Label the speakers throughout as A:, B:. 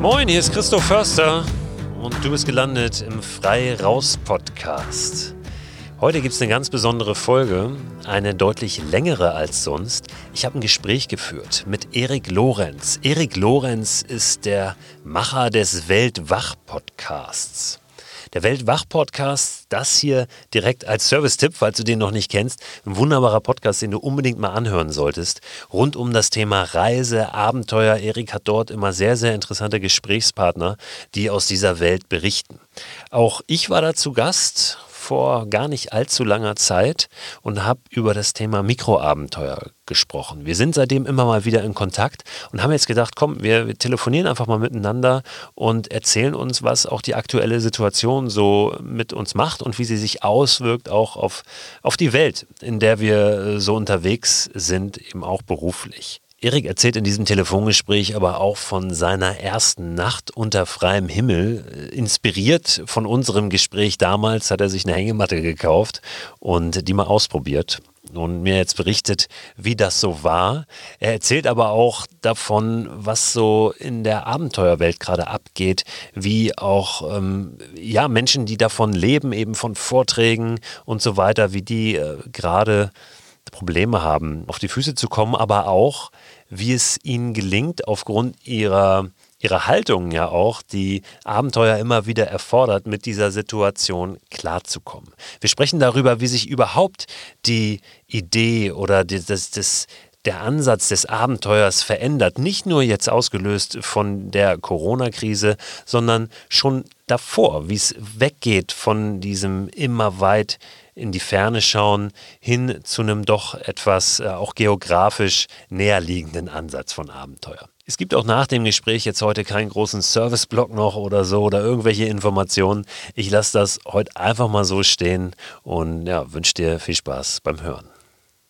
A: Moin, hier ist Christoph Förster und du bist gelandet im Frei Raus Podcast. Heute gibt es eine ganz besondere Folge, eine deutlich längere als sonst. Ich habe ein Gespräch geführt mit Erik Lorenz. Erik Lorenz ist der Macher des Weltwach-Podcasts. Der Weltwach-Podcast, das hier direkt als Service-Tipp, falls du den noch nicht kennst, ein wunderbarer Podcast, den du unbedingt mal anhören solltest, rund um das Thema Reise, Abenteuer. Erik hat dort immer sehr, sehr interessante Gesprächspartner, die aus dieser Welt berichten. Auch ich war da zu Gast vor gar nicht allzu langer Zeit und habe über das Thema Mikroabenteuer gesprochen. Wir sind seitdem immer mal wieder in Kontakt und haben jetzt gedacht, komm, wir, telefonieren einfach mal miteinander und erzählen uns, was auch die aktuelle Situation so mit uns macht und wie sie sich auswirkt auch auf, auf die Welt, in der wir so unterwegs sind, eben auch beruflich. Erik erzählt in diesem Telefongespräch aber auch von seiner ersten Nacht unter freiem Himmel. Inspiriert von unserem Gespräch damals hat er sich eine Hängematte gekauft und die mal ausprobiert und mir jetzt berichtet, wie das so war. Er erzählt aber auch davon, was so in der Abenteuerwelt gerade abgeht, wie auch ähm, ja Menschen, die davon leben, eben von Vorträgen und so weiter, wie die äh, gerade Probleme haben, auf die Füße zu kommen, aber auch, wie es ihnen gelingt, aufgrund ihrer, ihrer Haltung ja auch, die Abenteuer immer wieder erfordert, mit dieser Situation klarzukommen. Wir sprechen darüber, wie sich überhaupt die Idee oder das, das, das der Ansatz des Abenteuers verändert. Nicht nur jetzt ausgelöst von der Corona-Krise, sondern schon davor, wie es weggeht von diesem immer weit in die Ferne schauen, hin zu einem doch etwas äh, auch geografisch näher liegenden Ansatz von Abenteuer. Es gibt auch nach dem Gespräch jetzt heute keinen großen Service-Block noch oder so oder irgendwelche Informationen. Ich lasse das heute einfach mal so stehen und ja, wünsche dir viel Spaß beim Hören.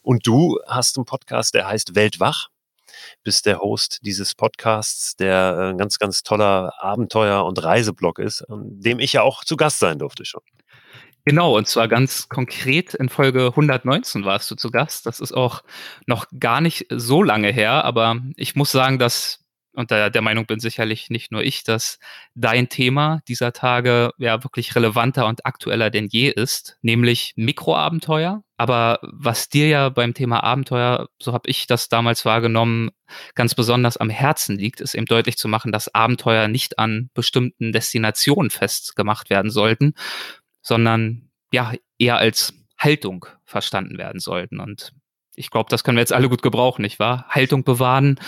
A: Und du hast einen Podcast, der heißt Weltwach bist der Host dieses Podcasts, der ein äh, ganz, ganz toller Abenteuer- und Reiseblog ist, dem ich ja auch zu Gast sein durfte schon.
B: Genau, und zwar ganz konkret in Folge 119 warst du zu Gast. Das ist auch noch gar nicht so lange her, aber ich muss sagen, dass, und der, der Meinung bin sicherlich nicht nur ich, dass dein Thema dieser Tage ja wirklich relevanter und aktueller denn je ist, nämlich Mikroabenteuer. Aber was dir ja beim Thema Abenteuer, so habe ich das damals wahrgenommen, ganz besonders am Herzen liegt, ist eben deutlich zu machen, dass Abenteuer nicht an bestimmten Destinationen festgemacht werden sollten, sondern ja eher als Haltung verstanden werden sollten. Und ich glaube, das können wir jetzt alle gut gebrauchen, nicht wahr? Haltung bewahren.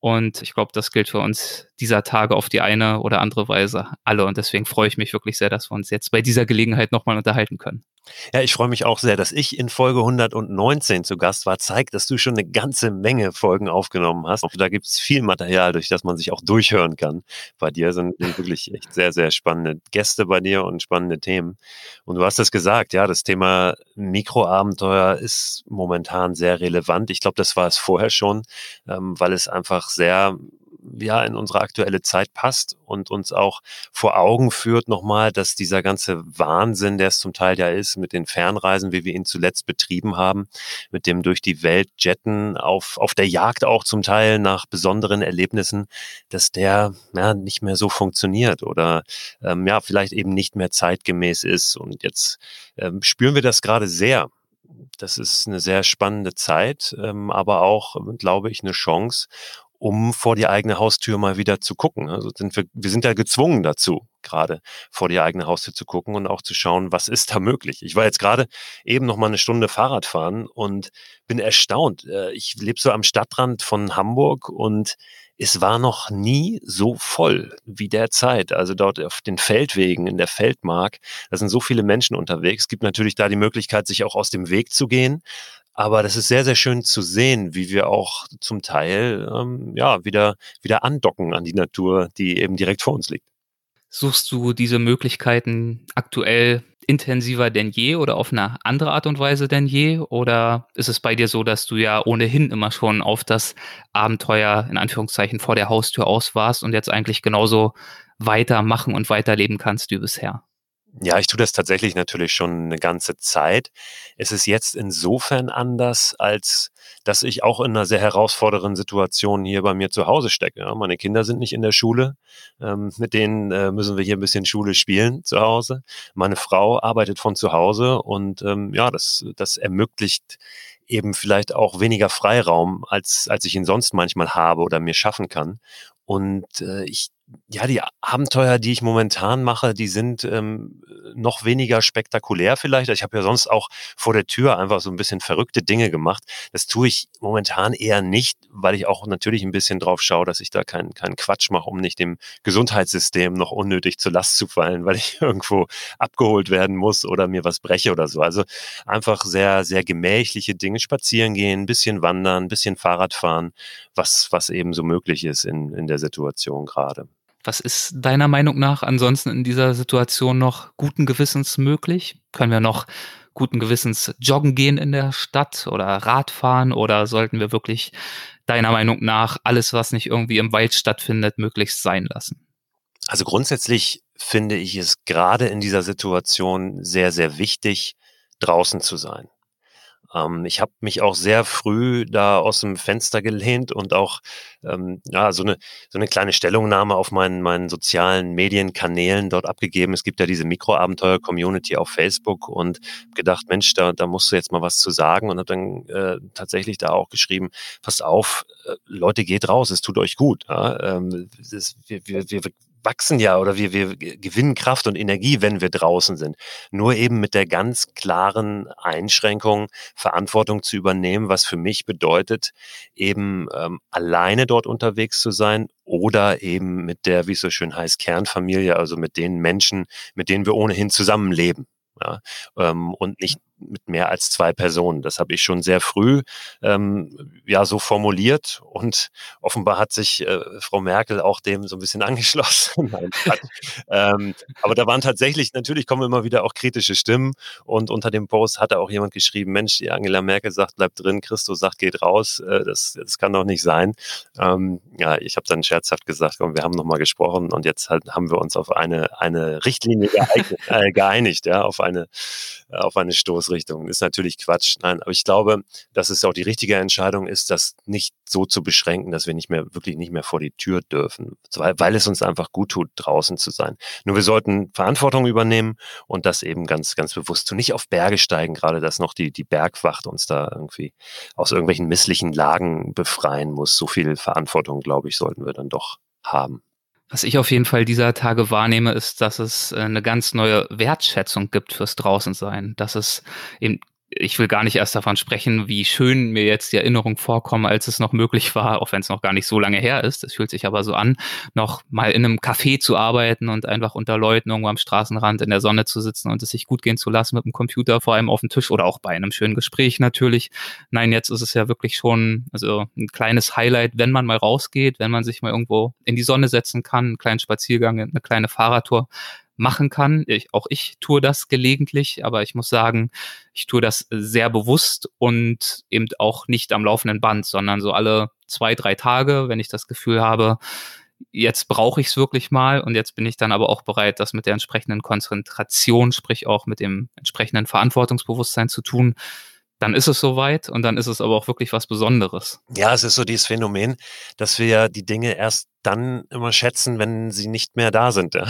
B: Und ich glaube, das gilt für uns dieser Tage auf die eine oder andere Weise alle. Und deswegen freue ich mich wirklich sehr, dass wir uns jetzt bei dieser Gelegenheit nochmal unterhalten können.
A: Ja, ich freue mich auch sehr, dass ich in Folge 119 zu Gast war. Zeigt, dass du schon eine ganze Menge Folgen aufgenommen hast. Da gibt es viel Material, durch das man sich auch durchhören kann. Bei dir sind wirklich echt sehr, sehr spannende Gäste bei dir und spannende Themen. Und du hast es gesagt, ja, das Thema Mikroabenteuer ist momentan sehr relevant. Ich glaube, das war es vorher schon, ähm, weil es einfach sehr ja in unsere aktuelle Zeit passt und uns auch vor Augen führt nochmal, dass dieser ganze Wahnsinn, der es zum Teil ja ist, mit den Fernreisen, wie wir ihn zuletzt betrieben haben, mit dem durch die Welt jetten, auf, auf der Jagd auch zum Teil nach besonderen Erlebnissen, dass der ja, nicht mehr so funktioniert oder ähm, ja, vielleicht eben nicht mehr zeitgemäß ist. Und jetzt ähm, spüren wir das gerade sehr das ist eine sehr spannende Zeit, ähm, aber auch, glaube ich, eine Chance, um vor die eigene Haustür mal wieder zu gucken. Also sind wir, wir sind ja gezwungen dazu, gerade vor die eigene Haustür zu gucken und auch zu schauen, was ist da möglich. Ich war jetzt gerade eben noch mal eine Stunde Fahrrad fahren und bin erstaunt. Äh, ich lebe so am Stadtrand von Hamburg und es war noch nie so voll wie derzeit. Also dort auf den Feldwegen, in der Feldmark, da sind so viele Menschen unterwegs. Es gibt natürlich da die Möglichkeit, sich auch aus dem Weg zu gehen. Aber das ist sehr, sehr schön zu sehen, wie wir auch zum Teil ähm, ja, wieder, wieder andocken an die Natur, die eben direkt vor uns liegt.
B: Suchst du diese Möglichkeiten aktuell intensiver denn je oder auf eine andere Art und Weise denn je? Oder ist es bei dir so, dass du ja ohnehin immer schon auf das Abenteuer in Anführungszeichen vor der Haustür aus warst und jetzt eigentlich genauso weitermachen und weiterleben kannst wie bisher?
A: Ja, ich tue das tatsächlich natürlich schon eine ganze Zeit. Es ist jetzt insofern anders, als dass ich auch in einer sehr herausfordernden Situation hier bei mir zu Hause stecke. Ja, meine Kinder sind nicht in der Schule, ähm, mit denen äh, müssen wir hier ein bisschen Schule spielen zu Hause. Meine Frau arbeitet von zu Hause und ähm, ja, das, das ermöglicht eben vielleicht auch weniger Freiraum, als, als ich ihn sonst manchmal habe oder mir schaffen kann. Und äh, ich ja, die Abenteuer, die ich momentan mache, die sind ähm, noch weniger spektakulär vielleicht. Ich habe ja sonst auch vor der Tür einfach so ein bisschen verrückte Dinge gemacht. Das tue ich momentan eher nicht, weil ich auch natürlich ein bisschen drauf schaue, dass ich da keinen keinen Quatsch mache, um nicht dem Gesundheitssystem noch unnötig zur Last zu fallen, weil ich irgendwo abgeholt werden muss oder mir was breche oder so. Also einfach sehr, sehr gemächliche Dinge, spazieren gehen, ein bisschen wandern, ein bisschen Fahrrad fahren, was, was eben so möglich ist in, in der Situation gerade.
B: Was ist deiner Meinung nach ansonsten in dieser Situation noch guten Gewissens möglich? Können wir noch guten Gewissens joggen gehen in der Stadt oder Radfahren oder sollten wir wirklich deiner Meinung nach alles, was nicht irgendwie im Wald stattfindet, möglichst sein lassen?
A: Also grundsätzlich finde ich es gerade in dieser Situation sehr, sehr wichtig, draußen zu sein. Ähm, ich habe mich auch sehr früh da aus dem Fenster gelehnt und auch ähm, ja, so, eine, so eine kleine Stellungnahme auf meinen, meinen sozialen Medienkanälen dort abgegeben. Es gibt ja diese Mikroabenteuer-Community auf Facebook und gedacht, Mensch, da, da musst du jetzt mal was zu sagen und habe dann äh, tatsächlich da auch geschrieben, passt auf, äh, Leute, geht raus, es tut euch gut. Ja? Ähm, das, wir, wir, wir wachsen ja oder wir, wir gewinnen Kraft und Energie, wenn wir draußen sind. Nur eben mit der ganz klaren Einschränkung, Verantwortung zu übernehmen, was für mich bedeutet, eben ähm, alleine dort unterwegs zu sein oder eben mit der, wie es so schön heißt, Kernfamilie, also mit den Menschen, mit denen wir ohnehin zusammenleben. Ja, ähm, und nicht mit mehr als zwei Personen. Das habe ich schon sehr früh ähm, ja so formuliert und offenbar hat sich äh, Frau Merkel auch dem so ein bisschen angeschlossen. ähm, aber da waren tatsächlich, natürlich kommen immer wieder auch kritische Stimmen und unter dem Post hatte auch jemand geschrieben, Mensch, die Angela Merkel sagt, bleibt drin, Christus sagt, geht raus, äh, das, das kann doch nicht sein. Ähm, ja, ich habe dann scherzhaft gesagt, komm, wir haben nochmal gesprochen und jetzt halt haben wir uns auf eine, eine Richtlinie geeignet, äh, geeinigt, ja, auf eine, auf eine Stoß Stoßrichtung. Ist natürlich Quatsch. Nein, aber ich glaube, dass es auch die richtige Entscheidung ist, das nicht so zu beschränken, dass wir nicht mehr, wirklich nicht mehr vor die Tür dürfen, weil, weil es uns einfach gut tut, draußen zu sein. Nur wir sollten Verantwortung übernehmen und das eben ganz, ganz bewusst tun. Nicht auf Berge steigen, gerade dass noch die, die Bergwacht uns da irgendwie aus irgendwelchen misslichen Lagen befreien muss. So viel Verantwortung, glaube ich, sollten wir dann doch haben.
B: Was ich auf jeden Fall dieser Tage wahrnehme, ist, dass es äh, eine ganz neue Wertschätzung gibt fürs Draußensein. Dass es eben ich will gar nicht erst davon sprechen, wie schön mir jetzt die Erinnerung vorkommen, als es noch möglich war, auch wenn es noch gar nicht so lange her ist. Es fühlt sich aber so an, noch mal in einem Café zu arbeiten und einfach unter Leuten irgendwo am Straßenrand in der Sonne zu sitzen und es sich gut gehen zu lassen mit dem Computer vor allem auf dem Tisch oder auch bei einem schönen Gespräch natürlich. Nein, jetzt ist es ja wirklich schon also ein kleines Highlight, wenn man mal rausgeht, wenn man sich mal irgendwo in die Sonne setzen kann, einen kleinen Spaziergang, eine kleine Fahrradtour machen kann. Ich, auch ich tue das gelegentlich, aber ich muss sagen, ich tue das sehr bewusst und eben auch nicht am laufenden Band, sondern so alle zwei, drei Tage, wenn ich das Gefühl habe, jetzt brauche ich es wirklich mal und jetzt bin ich dann aber auch bereit, das mit der entsprechenden Konzentration, sprich auch mit dem entsprechenden Verantwortungsbewusstsein zu tun, dann ist es soweit und dann ist es aber auch wirklich was Besonderes.
A: Ja, es ist so dieses Phänomen, dass wir die Dinge erst dann immer schätzen, wenn sie nicht mehr da sind. Ja.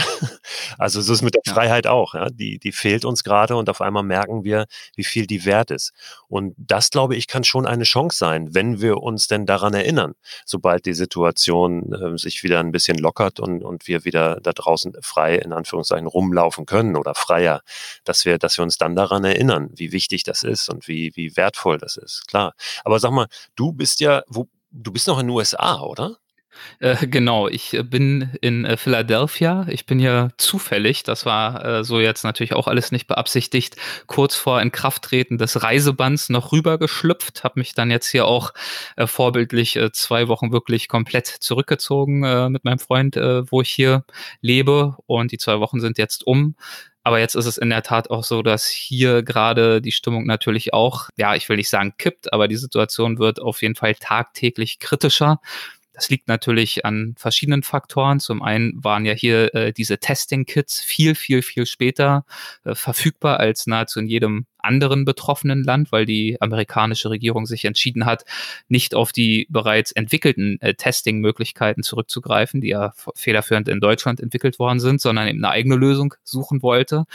A: Also so ist mit der ja. Freiheit auch. Ja. Die, die fehlt uns gerade und auf einmal merken wir, wie viel die wert ist. Und das, glaube ich, kann schon eine Chance sein, wenn wir uns denn daran erinnern, sobald die Situation äh, sich wieder ein bisschen lockert und, und wir wieder da draußen frei in Anführungszeichen rumlaufen können oder freier, dass wir, dass wir uns dann daran erinnern, wie wichtig das ist und wie, wie wertvoll das ist. Klar. Aber sag mal, du bist ja, wo, du bist noch in den USA, oder?
B: Äh, genau, ich äh, bin in äh, Philadelphia. Ich bin ja zufällig, das war äh, so jetzt natürlich auch alles nicht beabsichtigt, kurz vor Inkrafttreten des Reisebands noch rübergeschlüpft, habe mich dann jetzt hier auch äh, vorbildlich äh, zwei Wochen wirklich komplett zurückgezogen mit meinem Freund, wo ich hier lebe und die zwei Wochen sind jetzt um. Aber jetzt ist es in der Tat auch so, dass hier gerade die Stimmung natürlich auch, ja, ich will nicht sagen kippt, aber die Situation wird auf jeden Fall tagtäglich kritischer. Das liegt natürlich an verschiedenen Faktoren. Zum einen waren ja hier äh, diese Testing-Kits viel, viel, viel später äh, verfügbar als nahezu in jedem anderen betroffenen Land, weil die amerikanische Regierung sich entschieden hat, nicht auf die bereits entwickelten äh, Testing-Möglichkeiten zurückzugreifen, die ja federführend in Deutschland entwickelt worden sind, sondern eben eine eigene Lösung suchen wollte.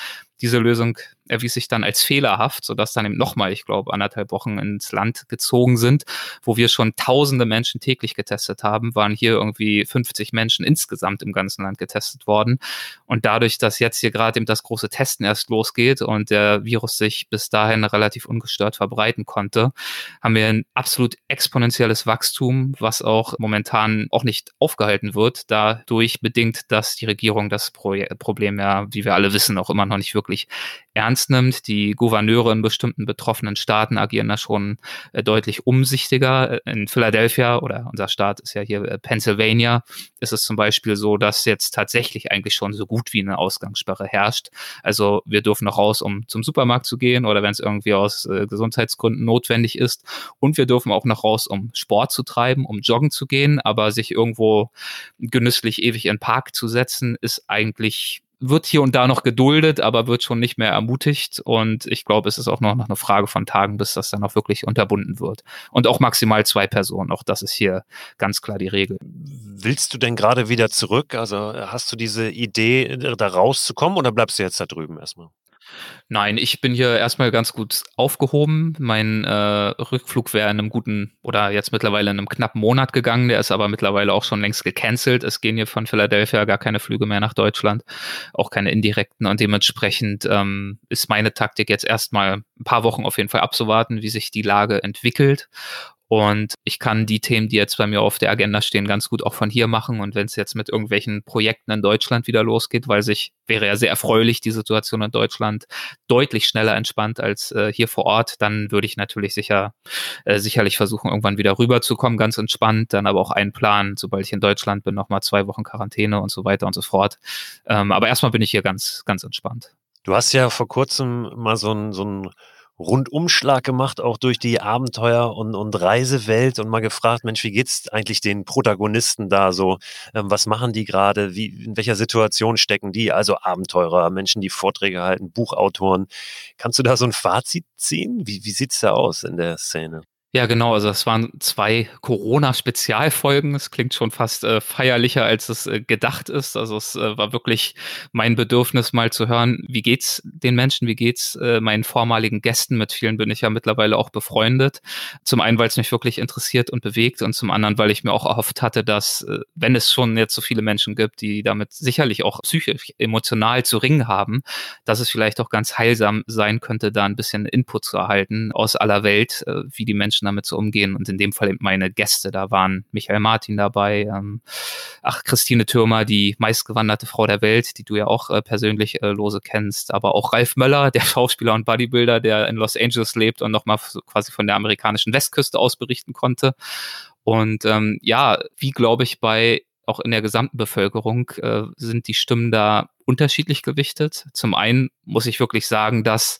B: Diese Lösung erwies sich dann als fehlerhaft, sodass dann eben nochmal, ich glaube, anderthalb Wochen ins Land gezogen sind, wo wir schon tausende Menschen täglich getestet haben, waren hier irgendwie 50 Menschen insgesamt im ganzen Land getestet worden. Und dadurch, dass jetzt hier gerade eben das große Testen erst losgeht und der Virus sich bis dahin relativ ungestört verbreiten konnte, haben wir ein absolut exponentielles Wachstum, was auch momentan auch nicht aufgehalten wird, dadurch bedingt, dass die Regierung das Pro Problem ja, wie wir alle wissen, auch immer noch nicht wirklich wirklich ernst nimmt. Die Gouverneure in bestimmten betroffenen Staaten agieren da schon äh, deutlich umsichtiger. In Philadelphia oder unser Staat ist ja hier äh, Pennsylvania, ist es zum Beispiel so, dass jetzt tatsächlich eigentlich schon so gut wie eine Ausgangssperre herrscht. Also wir dürfen noch raus, um zum Supermarkt zu gehen oder wenn es irgendwie aus äh, Gesundheitsgründen notwendig ist. Und wir dürfen auch noch raus, um Sport zu treiben, um joggen zu gehen, aber sich irgendwo genüsslich ewig in den Park zu setzen, ist eigentlich wird hier und da noch geduldet, aber wird schon nicht mehr ermutigt. Und ich glaube, es ist auch noch eine Frage von Tagen, bis das dann auch wirklich unterbunden wird. Und auch maximal zwei Personen. Auch das ist hier ganz klar die Regel.
A: Willst du denn gerade wieder zurück? Also hast du diese Idee, da rauszukommen oder bleibst du jetzt da drüben erstmal?
B: Nein, ich bin hier erstmal ganz gut aufgehoben. Mein äh, Rückflug wäre in einem guten oder jetzt mittlerweile in einem knappen Monat gegangen. Der ist aber mittlerweile auch schon längst gecancelt. Es gehen hier von Philadelphia gar keine Flüge mehr nach Deutschland, auch keine indirekten. Und dementsprechend ähm, ist meine Taktik jetzt erstmal ein paar Wochen auf jeden Fall abzuwarten, wie sich die Lage entwickelt. Und ich kann die Themen, die jetzt bei mir auf der Agenda stehen, ganz gut auch von hier machen. Und wenn es jetzt mit irgendwelchen Projekten in Deutschland wieder losgeht, weil sich wäre ja sehr erfreulich, die Situation in Deutschland deutlich schneller entspannt als äh, hier vor Ort, dann würde ich natürlich sicher, äh, sicherlich versuchen, irgendwann wieder rüberzukommen, ganz entspannt, dann aber auch einplanen, sobald ich in Deutschland bin, nochmal zwei Wochen Quarantäne und so weiter und so fort. Ähm, aber erstmal bin ich hier ganz, ganz entspannt.
A: Du hast ja vor kurzem mal so ein, so ein Rundumschlag gemacht, auch durch die Abenteuer- und, und Reisewelt und mal gefragt, Mensch, wie geht's eigentlich den Protagonisten da so? Ähm, was machen die gerade? Wie, in welcher Situation stecken die? Also Abenteurer, Menschen, die Vorträge halten, Buchautoren. Kannst du da so ein Fazit ziehen? Wie, wie sieht's da aus in der Szene?
B: Ja, genau. Also es waren zwei Corona-Spezialfolgen. Es klingt schon fast äh, feierlicher, als es äh, gedacht ist. Also es äh, war wirklich mein Bedürfnis, mal zu hören, wie geht's den Menschen, wie geht's äh, meinen vormaligen Gästen. Mit vielen bin ich ja mittlerweile auch befreundet. Zum einen, weil es mich wirklich interessiert und bewegt und zum anderen, weil ich mir auch erhofft hatte, dass, äh, wenn es schon jetzt so viele Menschen gibt, die damit sicherlich auch psychisch, emotional zu ringen haben, dass es vielleicht auch ganz heilsam sein könnte, da ein bisschen Input zu erhalten aus aller Welt, äh, wie die Menschen Menschen damit zu umgehen. Und in dem Fall eben meine Gäste, da waren Michael Martin dabei, ähm, ach, Christine Türmer, die meistgewanderte Frau der Welt, die du ja auch äh, persönlich äh, lose kennst, aber auch Ralf Möller, der Schauspieler und Bodybuilder, der in Los Angeles lebt und nochmal quasi von der amerikanischen Westküste aus berichten konnte. Und ähm, ja, wie glaube ich bei auch in der gesamten Bevölkerung äh, sind die Stimmen da unterschiedlich gewichtet. Zum einen muss ich wirklich sagen, dass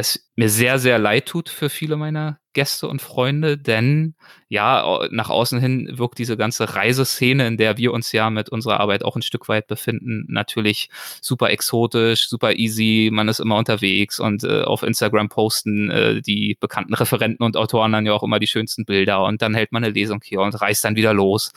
B: es mir sehr, sehr leid tut für viele meiner Gäste und Freunde, denn ja, nach außen hin wirkt diese ganze Reiseszene, in der wir uns ja mit unserer Arbeit auch ein Stück weit befinden, natürlich super exotisch, super easy, man ist immer unterwegs und äh, auf Instagram posten äh, die bekannten Referenten und Autoren dann ja auch immer die schönsten Bilder und dann hält man eine Lesung hier und reist dann wieder los.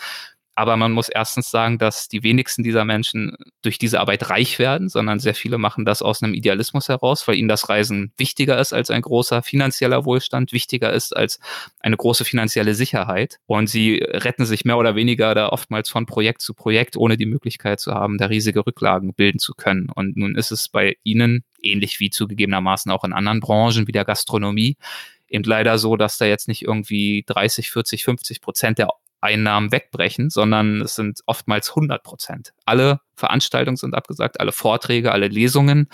B: Aber man muss erstens sagen, dass die wenigsten dieser Menschen durch diese Arbeit reich werden, sondern sehr viele machen das aus einem Idealismus heraus, weil ihnen das Reisen wichtiger ist als ein großer finanzieller Wohlstand, wichtiger ist als eine große finanzielle Sicherheit. Und sie retten sich mehr oder weniger da oftmals von Projekt zu Projekt, ohne die Möglichkeit zu haben, da riesige Rücklagen bilden zu können. Und nun ist es bei ihnen, ähnlich wie zugegebenermaßen auch in anderen Branchen wie der Gastronomie, eben leider so, dass da jetzt nicht irgendwie 30, 40, 50 Prozent der Einnahmen wegbrechen, sondern es sind oftmals 100 Prozent. Alle Veranstaltungen sind abgesagt, alle Vorträge, alle Lesungen.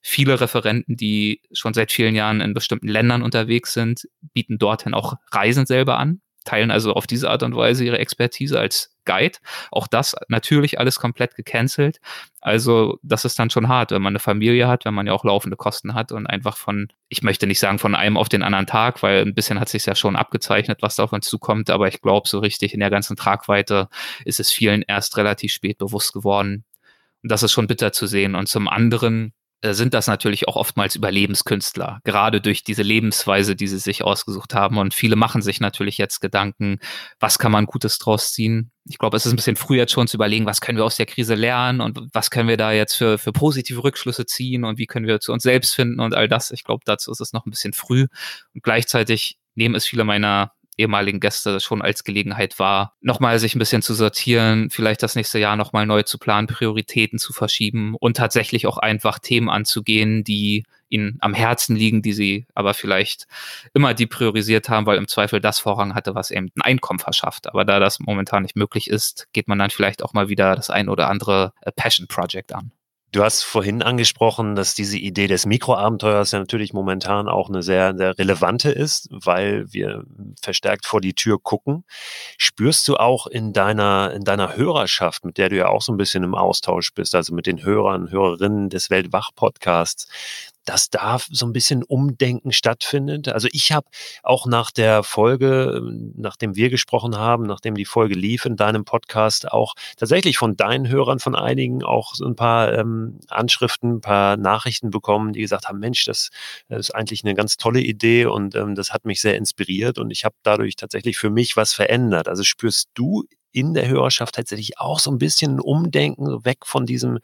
B: Viele Referenten, die schon seit vielen Jahren in bestimmten Ländern unterwegs sind, bieten dorthin auch Reisen selber an, teilen also auf diese Art und Weise ihre Expertise als Guide. Auch das natürlich alles komplett gecancelt. Also das ist dann schon hart, wenn man eine Familie hat, wenn man ja auch laufende Kosten hat und einfach von, ich möchte nicht sagen von einem auf den anderen Tag, weil ein bisschen hat sich ja schon abgezeichnet, was da auf uns zukommt, aber ich glaube, so richtig in der ganzen Tragweite ist es vielen erst relativ spät bewusst geworden. Und das ist schon bitter zu sehen. Und zum anderen sind das natürlich auch oftmals Überlebenskünstler, gerade durch diese Lebensweise, die sie sich ausgesucht haben. Und viele machen sich natürlich jetzt Gedanken, was kann man Gutes draus ziehen. Ich glaube, es ist ein bisschen früh jetzt schon zu überlegen, was können wir aus der Krise lernen und was können wir da jetzt für, für positive Rückschlüsse ziehen und wie können wir zu uns selbst finden und all das. Ich glaube, dazu ist es noch ein bisschen früh. Und gleichzeitig nehmen es viele meiner ehemaligen Gäste schon als Gelegenheit war, nochmal sich ein bisschen zu sortieren, vielleicht das nächste Jahr nochmal neu zu planen, Prioritäten zu verschieben und tatsächlich auch einfach Themen anzugehen, die ihnen am Herzen liegen, die sie aber vielleicht immer die priorisiert haben, weil im Zweifel das Vorrang hatte, was eben ein Einkommen verschafft. Aber da das momentan nicht möglich ist, geht man dann vielleicht auch mal wieder das ein oder andere äh, Passion Project an.
A: Du hast vorhin angesprochen, dass diese Idee des Mikroabenteuers ja natürlich momentan auch eine sehr, sehr relevante ist, weil wir verstärkt vor die Tür gucken. Spürst du auch in deiner, in deiner Hörerschaft, mit der du ja auch so ein bisschen im Austausch bist, also mit den Hörern, Hörerinnen des Weltwach-Podcasts, dass da so ein bisschen Umdenken stattfindet. Also ich habe auch nach der Folge, nachdem wir gesprochen haben, nachdem die Folge lief in deinem Podcast, auch tatsächlich von deinen Hörern, von einigen auch so ein paar ähm, Anschriften, ein paar Nachrichten bekommen, die gesagt haben, Mensch, das, das ist eigentlich eine ganz tolle Idee und ähm, das hat mich sehr inspiriert und ich habe dadurch tatsächlich für mich was verändert. Also spürst du in der Hörerschaft tatsächlich auch so ein bisschen Umdenken weg von diesem,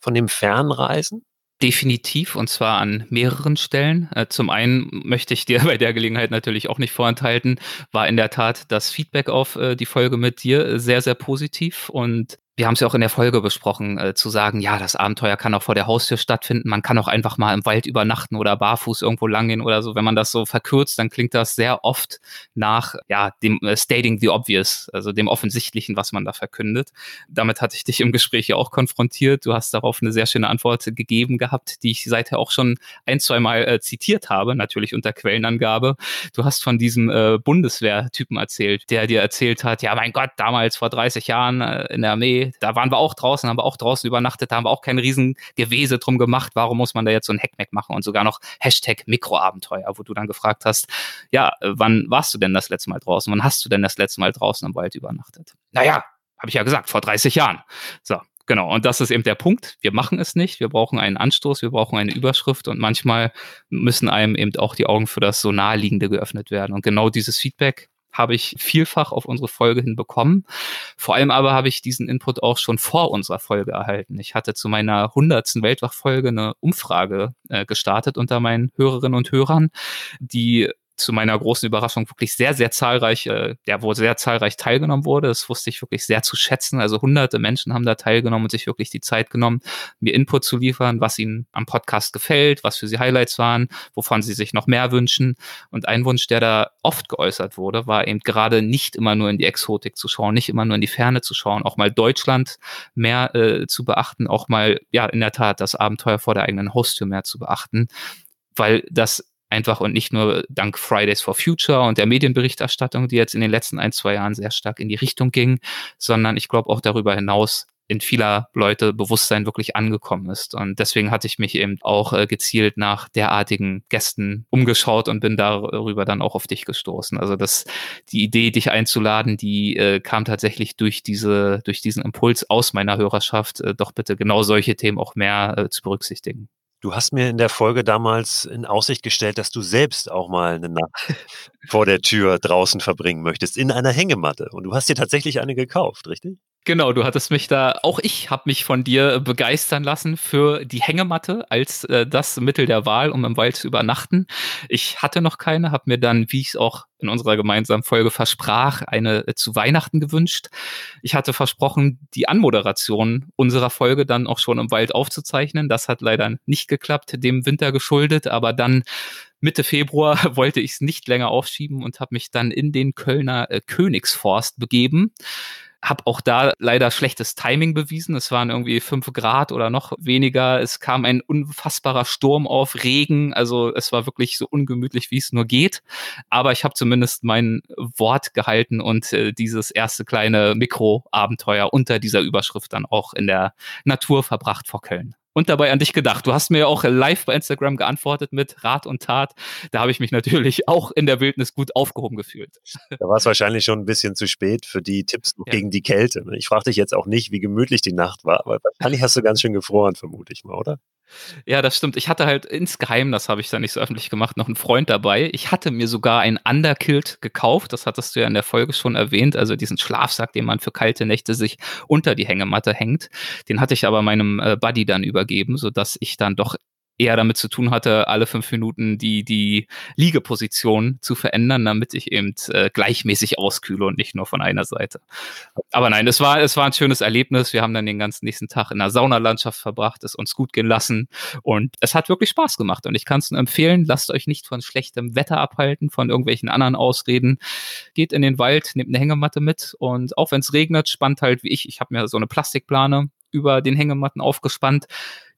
A: von dem Fernreisen?
B: Definitiv und zwar an mehreren Stellen. Äh, zum einen möchte ich dir bei der Gelegenheit natürlich auch nicht vorenthalten, war in der Tat das Feedback auf äh, die Folge mit dir sehr, sehr positiv und wir haben es ja auch in der Folge besprochen, äh, zu sagen, ja, das Abenteuer kann auch vor der Haustür stattfinden. Man kann auch einfach mal im Wald übernachten oder barfuß irgendwo langgehen oder so. Wenn man das so verkürzt, dann klingt das sehr oft nach ja, dem äh, Stating the Obvious, also dem Offensichtlichen, was man da verkündet. Damit hatte ich dich im Gespräch ja auch konfrontiert. Du hast darauf eine sehr schöne Antwort gegeben gehabt, die ich seither auch schon ein, zwei Mal äh, zitiert habe, natürlich unter Quellenangabe. Du hast von diesem äh, Bundeswehrtypen erzählt, der dir erzählt hat, ja, mein Gott, damals vor 30 Jahren äh, in der Armee, da waren wir auch draußen, haben wir auch draußen übernachtet, da haben wir auch kein Riesengewese drum gemacht. Warum muss man da jetzt so ein Hackmack machen und sogar noch Hashtag Mikroabenteuer, wo du dann gefragt hast, ja, äh, wann warst du denn das letzte Mal draußen? Wann hast du denn das letzte Mal draußen im Wald übernachtet? Naja, habe ich ja gesagt, vor 30 Jahren. So, Genau, und das ist eben der Punkt. Wir machen es nicht. Wir brauchen einen Anstoß, wir brauchen eine Überschrift und manchmal müssen einem eben auch die Augen für das so naheliegende geöffnet werden. Und genau dieses Feedback habe ich vielfach auf unsere Folge hin. Vor allem aber habe ich diesen Input auch schon vor unserer Folge erhalten. Ich hatte zu meiner hundertsten Weltwachfolge eine Umfrage äh, gestartet unter meinen Hörerinnen und Hörern, die zu meiner großen Überraschung wirklich sehr, sehr zahlreich, äh, ja, wo sehr zahlreich teilgenommen wurde. Das wusste ich wirklich sehr zu schätzen. Also hunderte Menschen haben da teilgenommen und sich wirklich die Zeit genommen, mir Input zu liefern, was ihnen am Podcast gefällt, was für sie Highlights waren, wovon sie sich noch mehr wünschen. Und ein Wunsch, der da oft geäußert wurde, war eben gerade nicht immer nur in die Exotik zu schauen, nicht immer nur in die Ferne zu schauen, auch mal Deutschland mehr äh, zu beachten, auch mal, ja, in der Tat das Abenteuer vor der eigenen Haustür mehr zu beachten, weil das einfach und nicht nur dank Fridays for Future und der Medienberichterstattung, die jetzt in den letzten ein, zwei Jahren sehr stark in die Richtung ging, sondern ich glaube auch darüber hinaus in vieler Leute Bewusstsein wirklich angekommen ist. Und deswegen hatte ich mich eben auch äh, gezielt nach derartigen Gästen umgeschaut und bin darüber dann auch auf dich gestoßen. Also das, die Idee, dich einzuladen, die äh, kam tatsächlich durch diese, durch diesen Impuls aus meiner Hörerschaft, äh, doch bitte genau solche Themen auch mehr äh, zu berücksichtigen.
A: Du hast mir in der Folge damals in Aussicht gestellt, dass du selbst auch mal eine Nacht vor der Tür draußen verbringen möchtest, in einer Hängematte. Und du hast dir tatsächlich eine gekauft, richtig?
B: Genau, du hattest mich da, auch ich habe mich von dir begeistern lassen für die Hängematte als äh, das Mittel der Wahl, um im Wald zu übernachten. Ich hatte noch keine, habe mir dann, wie ich es auch in unserer gemeinsamen Folge versprach, eine äh, zu Weihnachten gewünscht. Ich hatte versprochen, die Anmoderation unserer Folge dann auch schon im Wald aufzuzeichnen. Das hat leider nicht geklappt, dem Winter geschuldet, aber dann Mitte Februar wollte ich es nicht länger aufschieben und habe mich dann in den Kölner äh, Königsforst begeben habe auch da leider schlechtes Timing bewiesen. Es waren irgendwie fünf Grad oder noch weniger. Es kam ein unfassbarer Sturm auf, Regen. Also es war wirklich so ungemütlich, wie es nur geht. Aber ich habe zumindest mein Wort gehalten und äh, dieses erste kleine Mikroabenteuer unter dieser Überschrift dann auch in der Natur verbracht vor Köln und dabei an dich gedacht. Du hast mir ja auch live bei Instagram geantwortet mit Rat und Tat. Da habe ich mich natürlich auch in der Wildnis gut aufgehoben gefühlt.
A: Da war es wahrscheinlich schon ein bisschen zu spät für die Tipps ja. gegen die Kälte. Ne? Ich frage dich jetzt auch nicht, wie gemütlich die Nacht war, aber wahrscheinlich hast du ganz schön gefroren, vermute ich mal, oder?
B: Ja, das stimmt. Ich hatte halt insgeheim, das habe ich dann nicht so öffentlich gemacht, noch einen Freund dabei. Ich hatte mir sogar ein Underkilt gekauft. Das hattest du ja in der Folge schon erwähnt. Also diesen Schlafsack, den man für kalte Nächte sich unter die Hängematte hängt. Den hatte ich aber meinem äh, Buddy dann übergeben, sodass ich dann doch eher damit zu tun hatte, alle fünf Minuten die, die Liegeposition zu verändern, damit ich eben äh, gleichmäßig auskühle und nicht nur von einer Seite. Aber nein, es war, es war ein schönes Erlebnis. Wir haben dann den ganzen nächsten Tag in der Saunalandschaft verbracht, es uns gut gehen lassen und es hat wirklich Spaß gemacht und ich kann es nur empfehlen, lasst euch nicht von schlechtem Wetter abhalten, von irgendwelchen anderen Ausreden. Geht in den Wald, nehmt eine Hängematte mit und auch wenn es regnet, spannt halt wie ich, ich habe mir so eine Plastikplane über den Hängematten aufgespannt.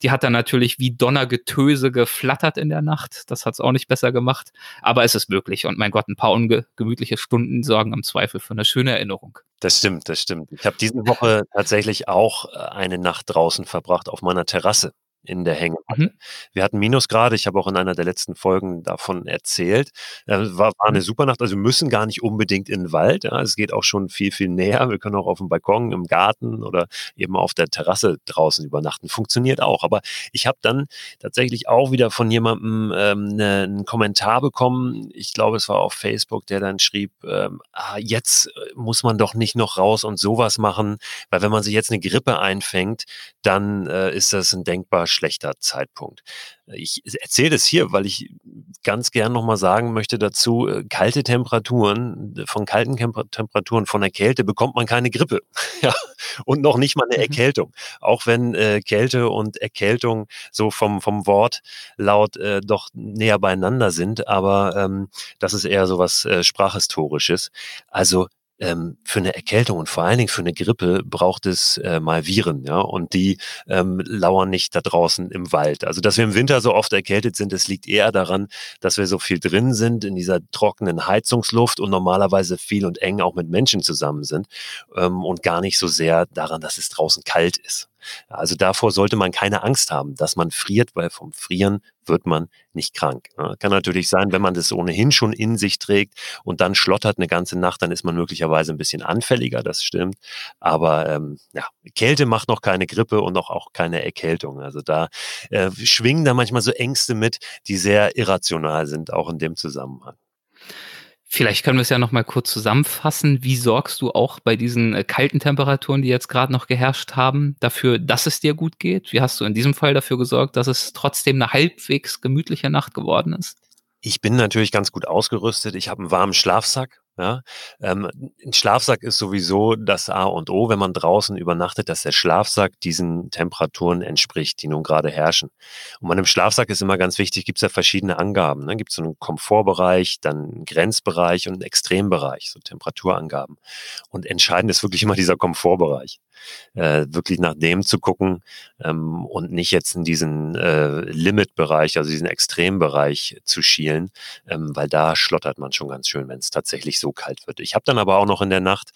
B: Die hat dann natürlich wie Donnergetöse geflattert in der Nacht. Das hat es auch nicht besser gemacht. Aber es ist möglich. Und mein Gott, ein paar ungemütliche Stunden sorgen im Zweifel für eine schöne Erinnerung.
A: Das stimmt, das stimmt. Ich habe diese Woche tatsächlich auch äh, eine Nacht draußen verbracht auf meiner Terrasse in der Hängematte. Mhm. Wir hatten Minusgrade, ich habe auch in einer der letzten Folgen davon erzählt. Äh, war, war eine mhm. super Nacht, also wir müssen gar nicht unbedingt in den Wald. Ja. Es geht auch schon viel, viel näher. Wir können auch auf dem Balkon, im Garten oder eben auf der Terrasse draußen übernachten. Funktioniert auch. Aber ich habe dann tatsächlich auch wieder von jemandem ähm, ne, einen Kommentar bekommen. Ich glaube, es war auf Facebook, der dann schrieb, ähm, ah, jetzt äh, muss man doch nicht noch raus und sowas machen, weil wenn man sich jetzt eine Grippe einfängt, dann äh, ist das ein denkbar schlechter Zeitpunkt. Ich erzähle das hier, weil ich ganz gern nochmal sagen möchte dazu, äh, kalte Temperaturen, von kalten Temperaturen, von der Kälte bekommt man keine Grippe. ja. Und noch nicht mal eine mhm. Erkältung. Auch wenn äh, Kälte und Erkältung so vom, vom Wort laut äh, doch näher beieinander sind, aber ähm, das ist eher so was äh, Sprachhistorisches. Also ähm, für eine Erkältung und vor allen Dingen für eine Grippe braucht es äh, mal Viren, ja, und die ähm, lauern nicht da draußen im Wald. Also, dass wir im Winter so oft erkältet sind, das liegt eher daran, dass wir so viel drin sind in dieser trockenen Heizungsluft und normalerweise viel und eng auch mit Menschen zusammen sind ähm, und gar nicht so sehr daran, dass es draußen kalt ist. Also davor sollte man keine Angst haben, dass man friert, weil vom Frieren wird man nicht krank. Kann natürlich sein, wenn man das ohnehin schon in sich trägt und dann schlottert eine ganze Nacht, dann ist man möglicherweise ein bisschen anfälliger, das stimmt. Aber ähm, ja, Kälte macht noch keine Grippe und auch, auch keine Erkältung. Also da äh, schwingen da manchmal so Ängste mit, die sehr irrational sind, auch in dem Zusammenhang.
B: Vielleicht können wir es ja noch mal kurz zusammenfassen. Wie sorgst du auch bei diesen äh, kalten Temperaturen, die jetzt gerade noch geherrscht haben, dafür, dass es dir gut geht? Wie hast du in diesem Fall dafür gesorgt, dass es trotzdem eine halbwegs gemütliche Nacht geworden ist?
A: Ich bin natürlich ganz gut ausgerüstet. Ich habe einen warmen Schlafsack. Ja, ähm, ein Schlafsack ist sowieso das A und O, wenn man draußen übernachtet, dass der Schlafsack diesen Temperaturen entspricht, die nun gerade herrschen. Und bei einem Schlafsack ist immer ganz wichtig, gibt es ja verschiedene Angaben. Ne? Gibt es so einen Komfortbereich, dann einen Grenzbereich und einen Extrembereich, so Temperaturangaben. Und entscheidend ist wirklich immer dieser Komfortbereich äh, wirklich nach dem zu gucken ähm, und nicht jetzt in diesen äh, Limit-Bereich, also diesen Extrembereich zu schielen, ähm, weil da schlottert man schon ganz schön, wenn es tatsächlich so kalt wird. Ich habe dann aber auch noch in der Nacht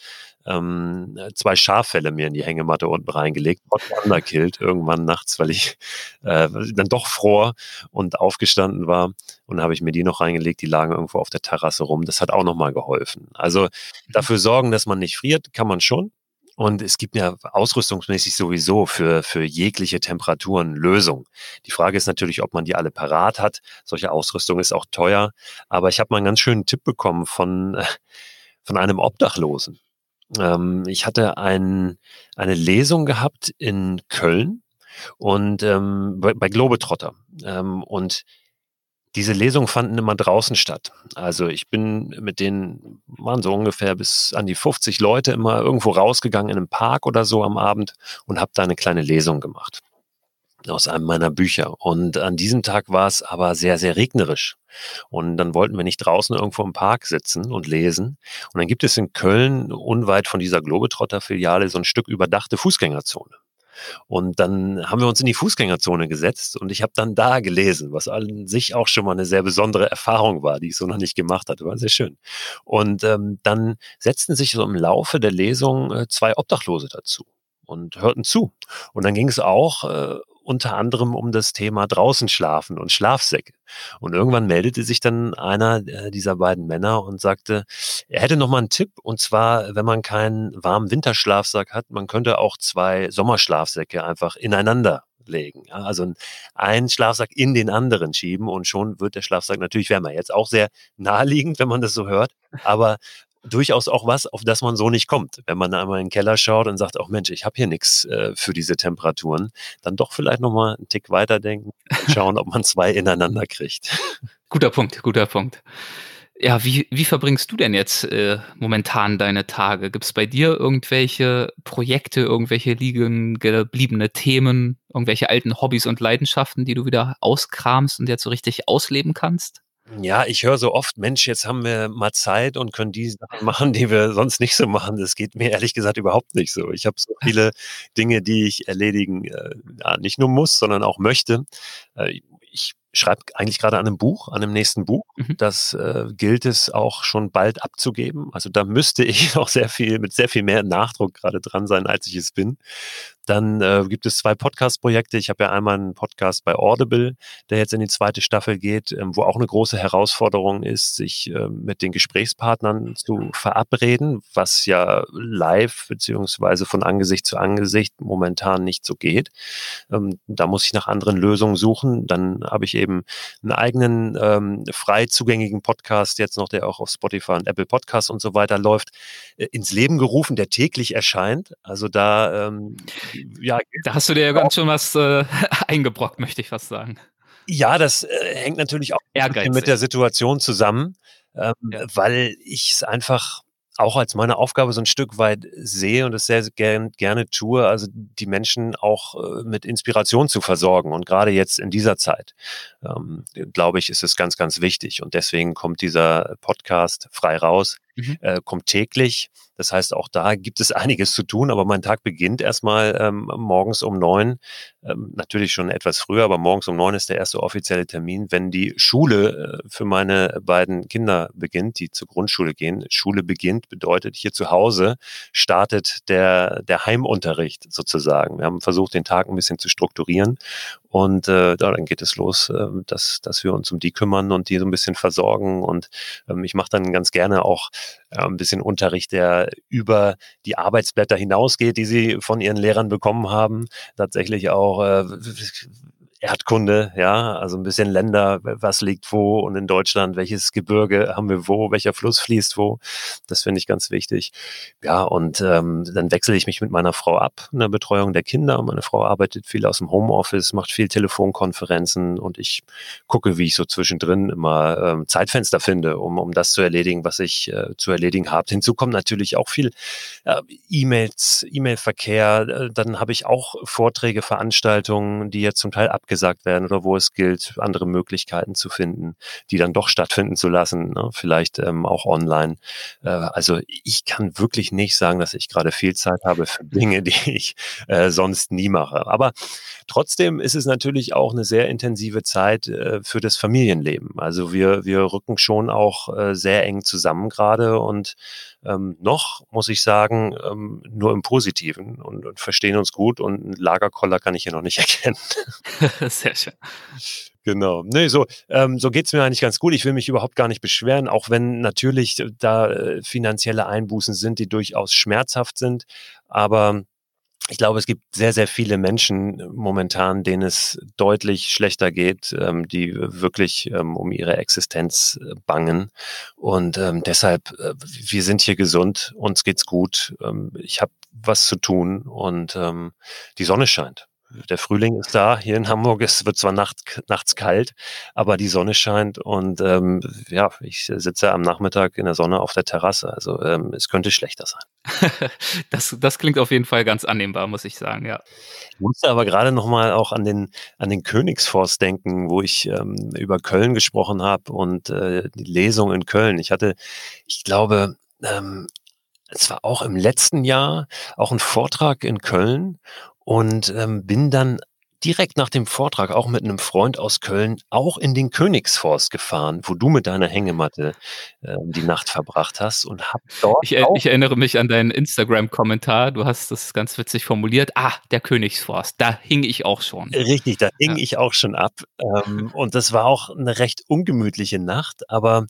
A: ähm, zwei Schaffelle mir in die Hängematte unten reingelegt, underkillt irgendwann nachts, weil ich äh, dann doch fror und aufgestanden war und habe ich mir die noch reingelegt, die lagen irgendwo auf der Terrasse rum. Das hat auch nochmal geholfen. Also mhm. dafür sorgen, dass man nicht friert, kann man schon. Und es gibt ja ausrüstungsmäßig sowieso für, für jegliche Temperaturen Lösungen. Die Frage ist natürlich, ob man die alle parat hat. Solche Ausrüstung ist auch teuer. Aber ich habe mal einen ganz schönen Tipp bekommen von, von einem Obdachlosen. Ähm, ich hatte ein, eine Lesung gehabt in Köln und ähm, bei, bei Globetrotter. Ähm, und diese Lesungen fanden immer draußen statt. Also ich bin mit denen, waren so ungefähr bis an die 50 Leute immer irgendwo rausgegangen in einem Park oder so am Abend und habe da eine kleine Lesung gemacht aus einem meiner Bücher. Und an diesem Tag war es aber sehr, sehr regnerisch. Und dann wollten wir nicht draußen irgendwo im Park sitzen und lesen. Und dann gibt es in Köln, unweit von dieser Globetrotter-Filiale, so ein Stück überdachte Fußgängerzone. Und dann haben wir uns in die Fußgängerzone gesetzt und ich habe dann da gelesen, was an sich auch schon mal eine sehr besondere Erfahrung war, die ich so noch nicht gemacht hatte. War sehr schön. Und ähm, dann setzten sich so im Laufe der Lesung äh, zwei Obdachlose dazu und hörten zu. Und dann ging es auch äh, unter anderem um das Thema draußen schlafen und Schlafsäcke. Und irgendwann meldete sich dann einer äh, dieser beiden Männer und sagte, er hätte noch mal einen Tipp. Und zwar, wenn man keinen warmen Winterschlafsack hat, man könnte auch zwei Sommerschlafsäcke einfach ineinander ablegen. Ja, also einen Schlafsack in den anderen schieben und schon wird der Schlafsack natürlich wärmer. Jetzt auch sehr naheliegend, wenn man das so hört, aber durchaus auch was, auf das man so nicht kommt. Wenn man einmal in den Keller schaut und sagt, auch Mensch, ich habe hier nichts äh, für diese Temperaturen, dann doch vielleicht nochmal einen Tick weiterdenken und schauen, ob man zwei ineinander kriegt.
B: Guter Punkt, guter Punkt. Ja, wie, wie verbringst du denn jetzt äh, momentan deine Tage? Gibt es bei dir irgendwelche Projekte, irgendwelche liegen gebliebene Themen, irgendwelche alten Hobbys und Leidenschaften, die du wieder auskramst und jetzt so richtig ausleben kannst?
A: Ja, ich höre so oft, Mensch, jetzt haben wir mal Zeit und können die Sachen machen, die wir sonst nicht so machen. Das geht mir ehrlich gesagt überhaupt nicht so. Ich habe so viele Dinge, die ich erledigen, äh, ja, nicht nur muss, sondern auch möchte. Äh, ich schreibe eigentlich gerade an einem Buch, an einem nächsten Buch. Mhm. Das äh, gilt es auch schon bald abzugeben. Also da müsste ich auch sehr viel, mit sehr viel mehr Nachdruck gerade dran sein, als ich es bin. Dann äh, gibt es zwei Podcast-Projekte. Ich habe ja einmal einen Podcast bei Audible, der jetzt in die zweite Staffel geht, ähm, wo auch eine große Herausforderung ist, sich äh, mit den Gesprächspartnern zu verabreden, was ja live beziehungsweise von Angesicht zu Angesicht momentan nicht so geht. Ähm, da muss ich nach anderen Lösungen suchen. Dann habe ich eben einen eigenen ähm, frei zugänglichen Podcast jetzt noch, der auch auf Spotify und Apple Podcasts und so weiter läuft, äh, ins Leben gerufen, der täglich erscheint. Also da ähm,
B: ja. Da hast du dir ja ganz schön was äh, eingebrockt, möchte ich fast sagen.
A: Ja, das äh, hängt natürlich auch mit der Situation zusammen, ähm, ja. weil ich es einfach auch als meine Aufgabe so ein Stück weit sehe und es sehr gern, gerne tue, also die Menschen auch äh, mit Inspiration zu versorgen. Und gerade jetzt in dieser Zeit, ähm, glaube ich, ist es ganz, ganz wichtig. Und deswegen kommt dieser Podcast frei raus, mhm. äh, kommt täglich das heißt, auch da gibt es einiges zu tun, aber mein Tag beginnt erstmal ähm, morgens um neun. Ähm, natürlich schon etwas früher, aber morgens um neun ist der erste offizielle Termin, wenn die Schule äh, für meine beiden Kinder beginnt, die zur Grundschule gehen. Schule beginnt bedeutet, hier zu Hause startet der, der Heimunterricht sozusagen. Wir haben versucht, den Tag ein bisschen zu strukturieren und äh, dann geht es los, äh, dass, dass wir uns um die kümmern und die so ein bisschen versorgen. Und ähm, ich mache dann ganz gerne auch äh, ein bisschen Unterricht, der über die Arbeitsblätter hinausgeht, die sie von ihren Lehrern bekommen haben. Tatsächlich auch äh, Erdkunde, ja, also ein bisschen Länder, was liegt wo und in Deutschland, welches Gebirge haben wir wo, welcher Fluss fließt wo. Das finde ich ganz wichtig. Ja, und ähm, dann wechsle ich mich mit meiner Frau ab in der Betreuung der Kinder. Meine Frau arbeitet viel aus dem Homeoffice, macht viel Telefonkonferenzen und ich gucke, wie ich so zwischendrin immer ähm, Zeitfenster finde, um, um das zu erledigen, was ich äh, zu erledigen habe. Hinzu kommt natürlich auch viel äh, E-Mails, E-Mail-Verkehr. Äh, dann habe ich auch Vorträge, Veranstaltungen, die jetzt zum Teil abgeben abgesagt werden oder wo es gilt, andere Möglichkeiten zu finden, die dann doch stattfinden zu lassen, ne? vielleicht ähm, auch online. Äh, also ich kann wirklich nicht sagen, dass ich gerade viel Zeit habe für Dinge, die ich äh, sonst nie mache. Aber trotzdem ist es natürlich auch eine sehr intensive Zeit äh, für das Familienleben. Also wir, wir rücken schon auch äh, sehr eng zusammen gerade und ähm, noch, muss ich sagen, ähm, nur im Positiven und, und verstehen uns gut und einen Lagerkoller kann ich hier noch nicht erkennen.
B: Sehr schön.
A: Genau. Nee, so, ähm, so geht's mir eigentlich ganz gut. Ich will mich überhaupt gar nicht beschweren, auch wenn natürlich da äh, finanzielle Einbußen sind, die durchaus schmerzhaft sind. Aber ich glaube, es gibt sehr, sehr viele Menschen momentan, denen es deutlich schlechter geht, ähm, die wirklich ähm, um ihre Existenz äh, bangen. Und ähm, deshalb, äh, wir sind hier gesund, uns geht's gut. Ähm, ich habe was zu tun und ähm, die Sonne scheint der Frühling ist da. Hier in Hamburg es wird zwar nacht, nachts kalt, aber die Sonne scheint und ähm, ja, ich sitze am Nachmittag in der Sonne auf der Terrasse. Also ähm, es könnte schlechter sein.
B: das, das klingt auf jeden Fall ganz annehmbar, muss ich sagen, ja.
A: Ich musste aber gerade nochmal auch an den, an den Königsforst denken, wo ich ähm, über Köln gesprochen habe und äh, die Lesung in Köln. Ich hatte, ich glaube, ähm, es war auch im letzten Jahr auch ein Vortrag in Köln und ähm, bin dann direkt nach dem Vortrag auch mit einem Freund aus Köln auch in den Königsforst gefahren, wo du mit deiner Hängematte äh, die Nacht verbracht hast und hab dort.
B: Ich, ich erinnere mich an deinen Instagram-Kommentar. Du hast das ganz witzig formuliert. Ah, der Königsforst, da hing ich auch schon.
A: Richtig, da hing ja. ich auch schon ab. Ähm, und das war auch eine recht ungemütliche Nacht, aber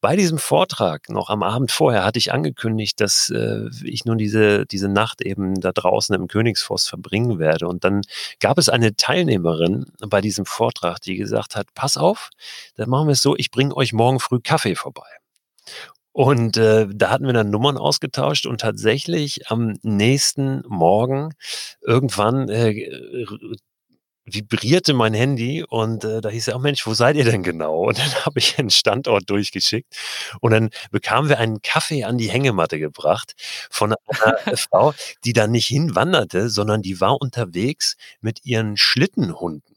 A: bei diesem Vortrag noch am Abend vorher hatte ich angekündigt, dass äh, ich nun diese, diese Nacht eben da draußen im Königsforst verbringen werde. Und dann gab es eine Teilnehmerin bei diesem Vortrag, die gesagt hat, pass auf, dann machen wir es so, ich bringe euch morgen früh Kaffee vorbei. Und äh, da hatten wir dann Nummern ausgetauscht und tatsächlich am nächsten Morgen irgendwann äh, vibrierte mein Handy und äh, da hieß ja, oh Mensch, wo seid ihr denn genau? Und dann habe ich einen Standort durchgeschickt und dann bekamen wir einen Kaffee an die Hängematte gebracht von einer Frau, die da nicht hinwanderte, sondern die war unterwegs mit ihren Schlittenhunden.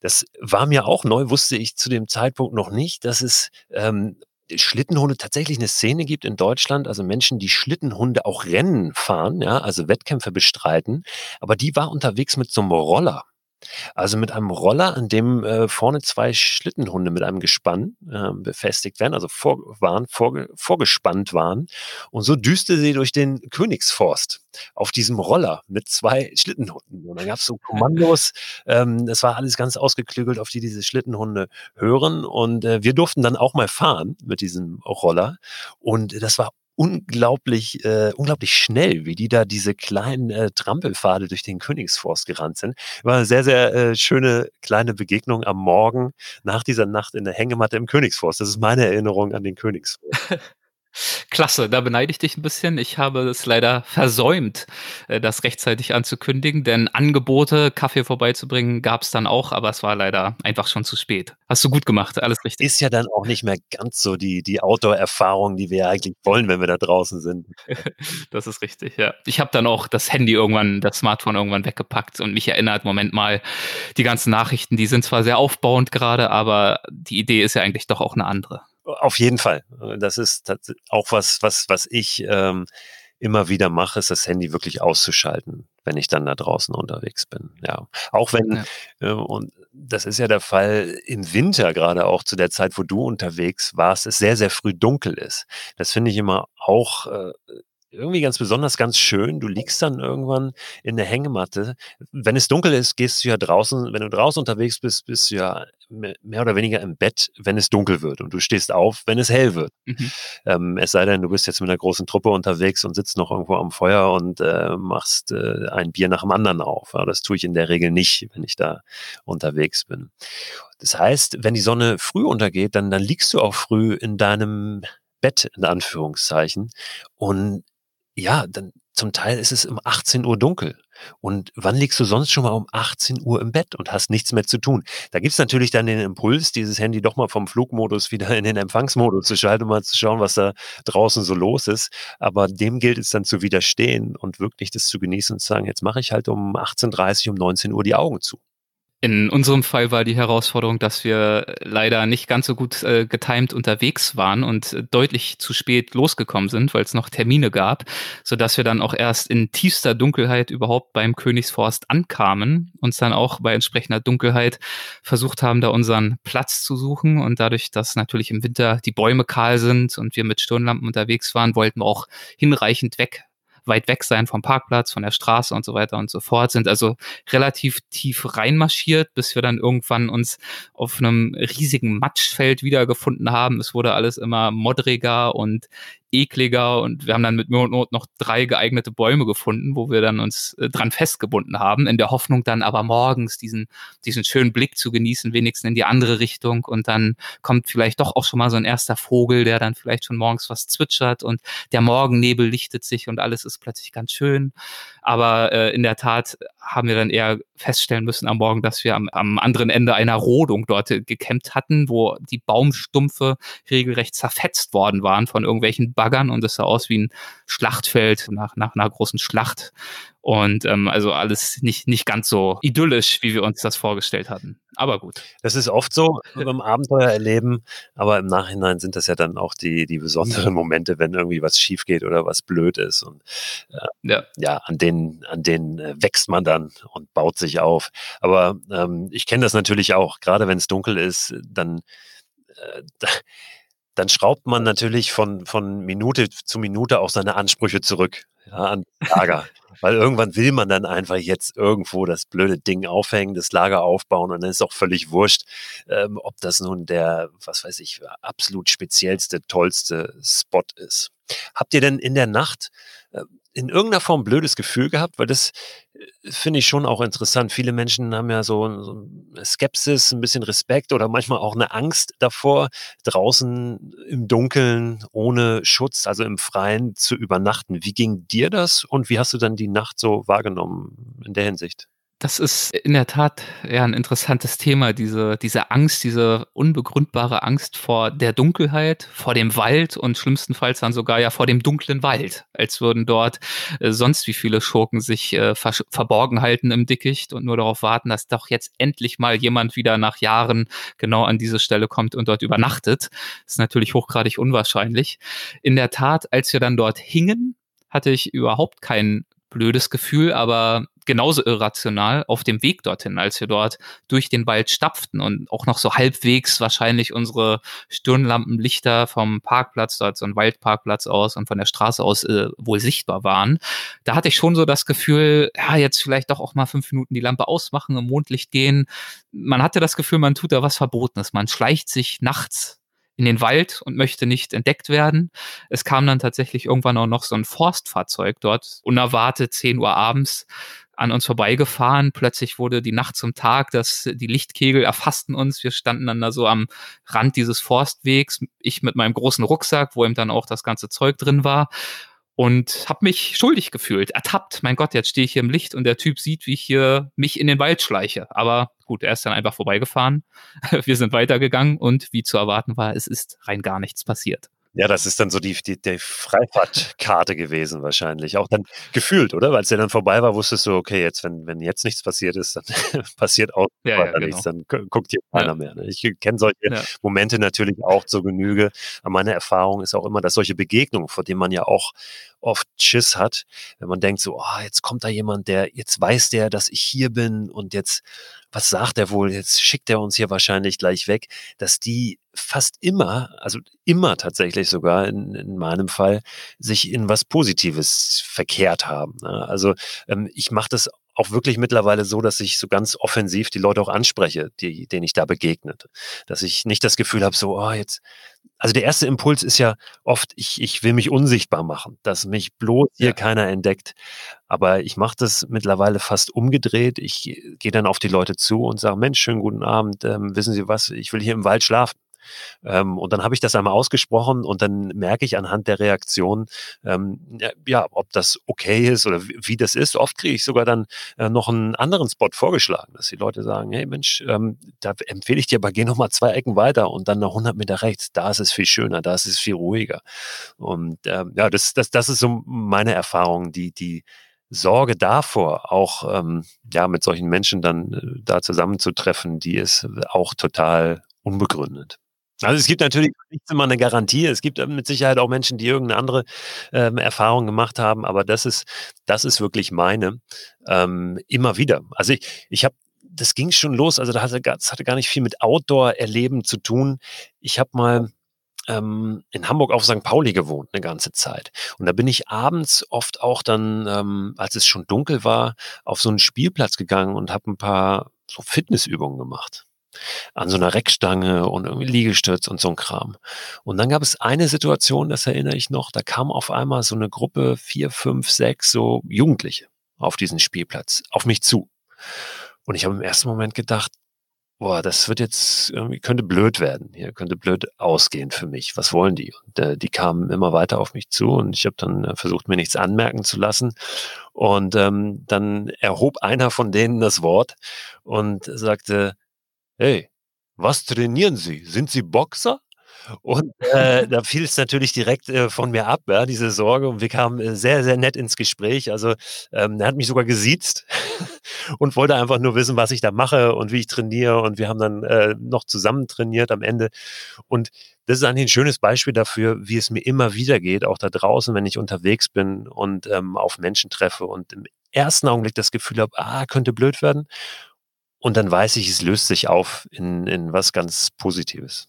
A: Das war mir auch neu, wusste ich zu dem Zeitpunkt noch nicht, dass es ähm, Schlittenhunde tatsächlich eine Szene gibt in Deutschland, also Menschen, die Schlittenhunde auch Rennen fahren, ja, also Wettkämpfe bestreiten, aber die war unterwegs mit so einem Roller. Also mit einem Roller, an dem äh, vorne zwei Schlittenhunde mit einem Gespann äh, befestigt werden, also vor, waren, vorge, vorgespannt waren. Und so düste sie durch den Königsforst auf diesem Roller mit zwei Schlittenhunden. Und dann gab es so Kommandos. Ähm, das war alles ganz ausgeklügelt, auf die diese Schlittenhunde hören. Und äh, wir durften dann auch mal fahren mit diesem Roller. Und das war unglaublich, äh, unglaublich schnell, wie die da diese kleinen äh, Trampelpfade durch den Königsforst gerannt sind. War eine sehr, sehr äh, schöne kleine Begegnung am Morgen nach dieser Nacht in der Hängematte im Königsforst. Das ist meine Erinnerung an den Königsforst.
B: Klasse, da beneide ich dich ein bisschen. Ich habe es leider versäumt, äh, das rechtzeitig anzukündigen, denn Angebote, Kaffee vorbeizubringen, gab es dann auch, aber es war leider einfach schon zu spät. Hast du gut gemacht, alles richtig.
A: Ist ja dann auch nicht mehr ganz so die, die Outdoor-Erfahrung, die wir eigentlich wollen, wenn wir da draußen sind.
B: das ist richtig, ja. Ich habe dann auch das Handy irgendwann, das Smartphone irgendwann weggepackt und mich erinnert, Moment mal, die ganzen Nachrichten, die sind zwar sehr aufbauend gerade, aber die Idee ist ja eigentlich doch auch eine andere.
A: Auf jeden Fall. Das ist auch was, was, was ich ähm, immer wieder mache, ist das Handy wirklich auszuschalten, wenn ich dann da draußen unterwegs bin. Ja, auch wenn ja. äh, und das ist ja der Fall im Winter gerade auch zu der Zeit, wo du unterwegs warst, es sehr sehr früh dunkel ist. Das finde ich immer auch äh, irgendwie ganz besonders, ganz schön. Du liegst dann irgendwann in der Hängematte. Wenn es dunkel ist, gehst du ja draußen, wenn du draußen unterwegs bist, bist du ja mehr oder weniger im Bett, wenn es dunkel wird und du stehst auf, wenn es hell wird. Mhm. Ähm, es sei denn, du bist jetzt mit einer großen Truppe unterwegs und sitzt noch irgendwo am Feuer und äh, machst äh, ein Bier nach dem anderen auf. Ja, das tue ich in der Regel nicht, wenn ich da unterwegs bin. Das heißt, wenn die Sonne früh untergeht, dann, dann liegst du auch früh in deinem Bett, in Anführungszeichen. Und ja, dann zum Teil ist es um 18 Uhr dunkel. Und wann liegst du sonst schon mal um 18 Uhr im Bett und hast nichts mehr zu tun? Da gibt's natürlich dann den Impuls, dieses Handy doch mal vom Flugmodus wieder in den Empfangsmodus zu schalten, um mal zu schauen, was da draußen so los ist. Aber dem gilt es dann zu widerstehen und wirklich das zu genießen und zu sagen, jetzt mache ich halt um 18.30 um 19 Uhr die Augen zu.
B: In unserem Fall war die Herausforderung, dass wir leider nicht ganz so gut äh, getimt unterwegs waren und deutlich zu spät losgekommen sind, weil es noch Termine gab, so dass wir dann auch erst in tiefster Dunkelheit überhaupt beim Königsforst ankamen, uns dann auch bei entsprechender Dunkelheit versucht haben, da unseren Platz zu suchen. Und dadurch, dass natürlich im Winter die Bäume kahl sind und wir mit Stirnlampen unterwegs waren, wollten wir auch hinreichend weg weit weg sein vom Parkplatz, von der Straße und so weiter und so fort, sind also relativ tief reinmarschiert, bis wir dann irgendwann uns auf einem riesigen Matschfeld wiedergefunden haben. Es wurde alles immer modriger und ekliger und wir haben dann mit Not noch drei geeignete Bäume gefunden, wo wir dann uns äh, dran festgebunden haben, in der Hoffnung dann aber morgens diesen, diesen schönen Blick zu genießen, wenigstens in die andere Richtung und dann kommt vielleicht doch auch schon mal so ein erster Vogel, der dann vielleicht schon morgens was zwitschert und der Morgennebel lichtet sich und alles ist plötzlich ganz schön. Aber äh, in der Tat haben wir dann eher feststellen müssen am Morgen, dass wir am, am anderen Ende einer Rodung dort gekämmt hatten, wo die Baumstumpfe regelrecht zerfetzt worden waren von irgendwelchen Baggern und es sah aus wie ein Schlachtfeld nach, nach einer großen Schlacht. Und ähm, also alles nicht, nicht ganz so idyllisch, wie wir uns das vorgestellt hatten. Aber gut.
A: Das ist oft so beim Abenteuer erleben, aber im Nachhinein sind das ja dann auch die, die besonderen Momente, wenn irgendwie was schief geht oder was blöd ist. Und äh, ja. ja, an denen, an denen äh, wächst man dann und baut sich auf. Aber ähm, ich kenne das natürlich auch, gerade wenn es dunkel ist, dann äh, dann schraubt man natürlich von, von Minute zu Minute auch seine Ansprüche zurück ja, an Lager. Weil irgendwann will man dann einfach jetzt irgendwo das blöde Ding aufhängen, das Lager aufbauen und dann ist auch völlig wurscht, ähm, ob das nun der, was weiß ich, absolut speziellste, tollste Spot ist. Habt ihr denn in der Nacht äh, in irgendeiner Form blödes Gefühl gehabt? Weil das äh, finde ich schon auch interessant. Viele Menschen haben ja so, so Skepsis, ein bisschen Respekt oder manchmal auch eine Angst davor, draußen im Dunkeln ohne Schutz, also im Freien zu übernachten. Wie ging dir das und wie hast du dann die Nacht so wahrgenommen in der Hinsicht?
B: Das ist in der Tat ja ein interessantes Thema, diese, diese Angst, diese unbegründbare Angst vor der Dunkelheit, vor dem Wald und schlimmstenfalls dann sogar ja vor dem dunklen Wald, als würden dort äh, sonst wie viele Schurken sich äh, verborgen halten im Dickicht und nur darauf warten, dass doch jetzt endlich mal jemand wieder nach Jahren genau an diese Stelle kommt und dort übernachtet. Das ist natürlich hochgradig unwahrscheinlich. In der Tat, als wir dann dort hingen, hatte ich überhaupt kein blödes Gefühl, aber genauso irrational auf dem Weg dorthin, als wir dort durch den Wald stapften und auch noch so halbwegs wahrscheinlich unsere Stirnlampenlichter vom Parkplatz, dort so ein Waldparkplatz aus und von der Straße aus äh, wohl sichtbar waren. Da hatte ich schon so das Gefühl, ja, jetzt vielleicht doch auch mal fünf Minuten die Lampe ausmachen, im Mondlicht gehen. Man hatte das Gefühl, man tut da was Verbotenes. Man schleicht sich nachts in den Wald und möchte nicht entdeckt werden. Es kam dann tatsächlich irgendwann auch noch so ein Forstfahrzeug dort, unerwartet 10 Uhr abends an uns vorbeigefahren. Plötzlich wurde die Nacht zum Tag, dass die Lichtkegel erfassten uns. Wir standen dann da so am Rand dieses Forstwegs. Ich mit meinem großen Rucksack, wo eben dann auch das ganze Zeug drin war. Und habe mich schuldig gefühlt, ertappt. Mein Gott, jetzt stehe ich hier im Licht und der Typ sieht, wie ich hier mich in den Wald schleiche. Aber gut, er ist dann einfach vorbeigefahren. Wir sind weitergegangen und wie zu erwarten war, es ist rein gar nichts passiert.
A: Ja, das ist dann so die, die, die Freifahrtkarte gewesen wahrscheinlich. Auch dann gefühlt, oder? Weil es ja dann vorbei war, wusstest du, okay, jetzt, wenn, wenn jetzt nichts passiert ist, dann passiert auch ja, ja, genau. nichts, dann guckt hier keiner ja. mehr. Ne? Ich kenne solche Momente natürlich auch zur Genüge. Aber meine Erfahrung ist auch immer, dass solche Begegnungen, vor denen man ja auch oft Schiss hat, wenn man denkt so, oh, jetzt kommt da jemand, der, jetzt weiß der, dass ich hier bin und jetzt, was sagt er wohl, jetzt schickt er uns hier wahrscheinlich gleich weg, dass die fast immer, also immer tatsächlich sogar in, in meinem Fall, sich in was Positives verkehrt haben. Ne? Also ähm, ich mache das auch wirklich mittlerweile so, dass ich so ganz offensiv die Leute auch anspreche, die, denen ich da begegnet. Dass ich nicht das Gefühl habe, so, oh, jetzt, also der erste Impuls ist ja oft, ich, ich will mich unsichtbar machen, dass mich bloß hier ja. keiner entdeckt. Aber ich mache das mittlerweile fast umgedreht. Ich gehe dann auf die Leute zu und sage, Mensch, schönen guten Abend, ähm, wissen Sie was, ich will hier im Wald schlafen. Ähm, und dann habe ich das einmal ausgesprochen und dann merke ich anhand der Reaktion, ähm, ja, ob das okay ist oder wie, wie das ist. Oft kriege ich sogar dann äh, noch einen anderen Spot vorgeschlagen, dass die Leute sagen, hey Mensch, ähm, da empfehle ich dir aber geh noch mal zwei Ecken weiter und dann noch 100 Meter rechts. Da ist es viel schöner, da ist es viel ruhiger. Und ähm, ja, das, das, das ist so meine Erfahrung, die, die Sorge davor, auch ähm, ja mit solchen Menschen dann äh, da zusammenzutreffen, die ist auch total unbegründet. Also es gibt natürlich nicht immer eine Garantie. Es gibt mit Sicherheit auch Menschen, die irgendeine andere ähm, Erfahrung gemacht haben, aber das ist, das ist wirklich meine. Ähm, immer wieder. Also ich, ich habe das ging schon los. Also da hatte, das hatte gar nicht viel mit Outdoor-Erleben zu tun. Ich habe mal ähm, in Hamburg auf St. Pauli gewohnt eine ganze Zeit. Und da bin ich abends oft auch dann, ähm, als es schon dunkel war, auf so einen Spielplatz gegangen und habe ein paar so Fitnessübungen gemacht an so einer Reckstange und irgendwie Liegestütz und so ein Kram. Und dann gab es eine Situation, das erinnere ich noch, da kam auf einmal so eine Gruppe, vier, fünf, sechs, so Jugendliche auf diesen Spielplatz, auf mich zu. Und ich habe im ersten Moment gedacht, boah, das wird jetzt irgendwie, könnte blöd werden, hier könnte blöd ausgehen für mich. Was wollen die? Und äh, die kamen immer weiter auf mich zu und ich habe dann äh, versucht, mir nichts anmerken zu lassen. Und ähm, dann erhob einer von denen das Wort und sagte, hey, was trainieren Sie? Sind Sie Boxer? Und äh, da fiel es natürlich direkt äh, von mir ab, ja, diese Sorge. Und wir kamen äh, sehr, sehr nett ins Gespräch. Also ähm, er hat mich sogar gesiezt und wollte einfach nur wissen, was ich da mache und wie ich trainiere. Und wir haben dann äh, noch zusammen trainiert am Ende. Und das ist eigentlich ein schönes Beispiel dafür, wie es mir immer wieder geht, auch da draußen, wenn ich unterwegs bin und ähm, auf Menschen treffe und im ersten Augenblick das Gefühl habe, ah, könnte blöd werden. Und dann weiß ich, es löst sich auf in, in was ganz Positives.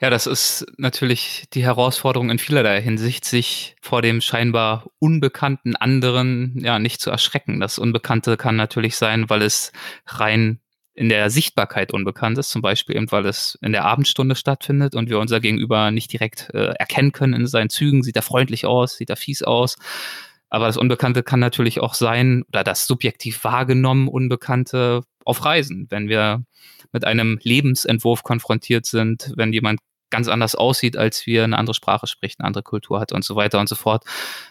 B: Ja, das ist natürlich die Herausforderung in vielerlei Hinsicht, sich vor dem scheinbar unbekannten anderen ja nicht zu erschrecken. Das Unbekannte kann natürlich sein, weil es rein in der Sichtbarkeit unbekannt ist, zum Beispiel eben, weil es in der Abendstunde stattfindet und wir unser Gegenüber nicht direkt äh, erkennen können in seinen Zügen. Sieht er freundlich aus, sieht er fies aus. Aber das Unbekannte kann natürlich auch sein, oder das subjektiv wahrgenommen Unbekannte auf Reisen, wenn wir mit einem Lebensentwurf konfrontiert sind, wenn jemand ganz anders aussieht, als wir, eine andere Sprache spricht, eine andere Kultur hat und so weiter und so fort.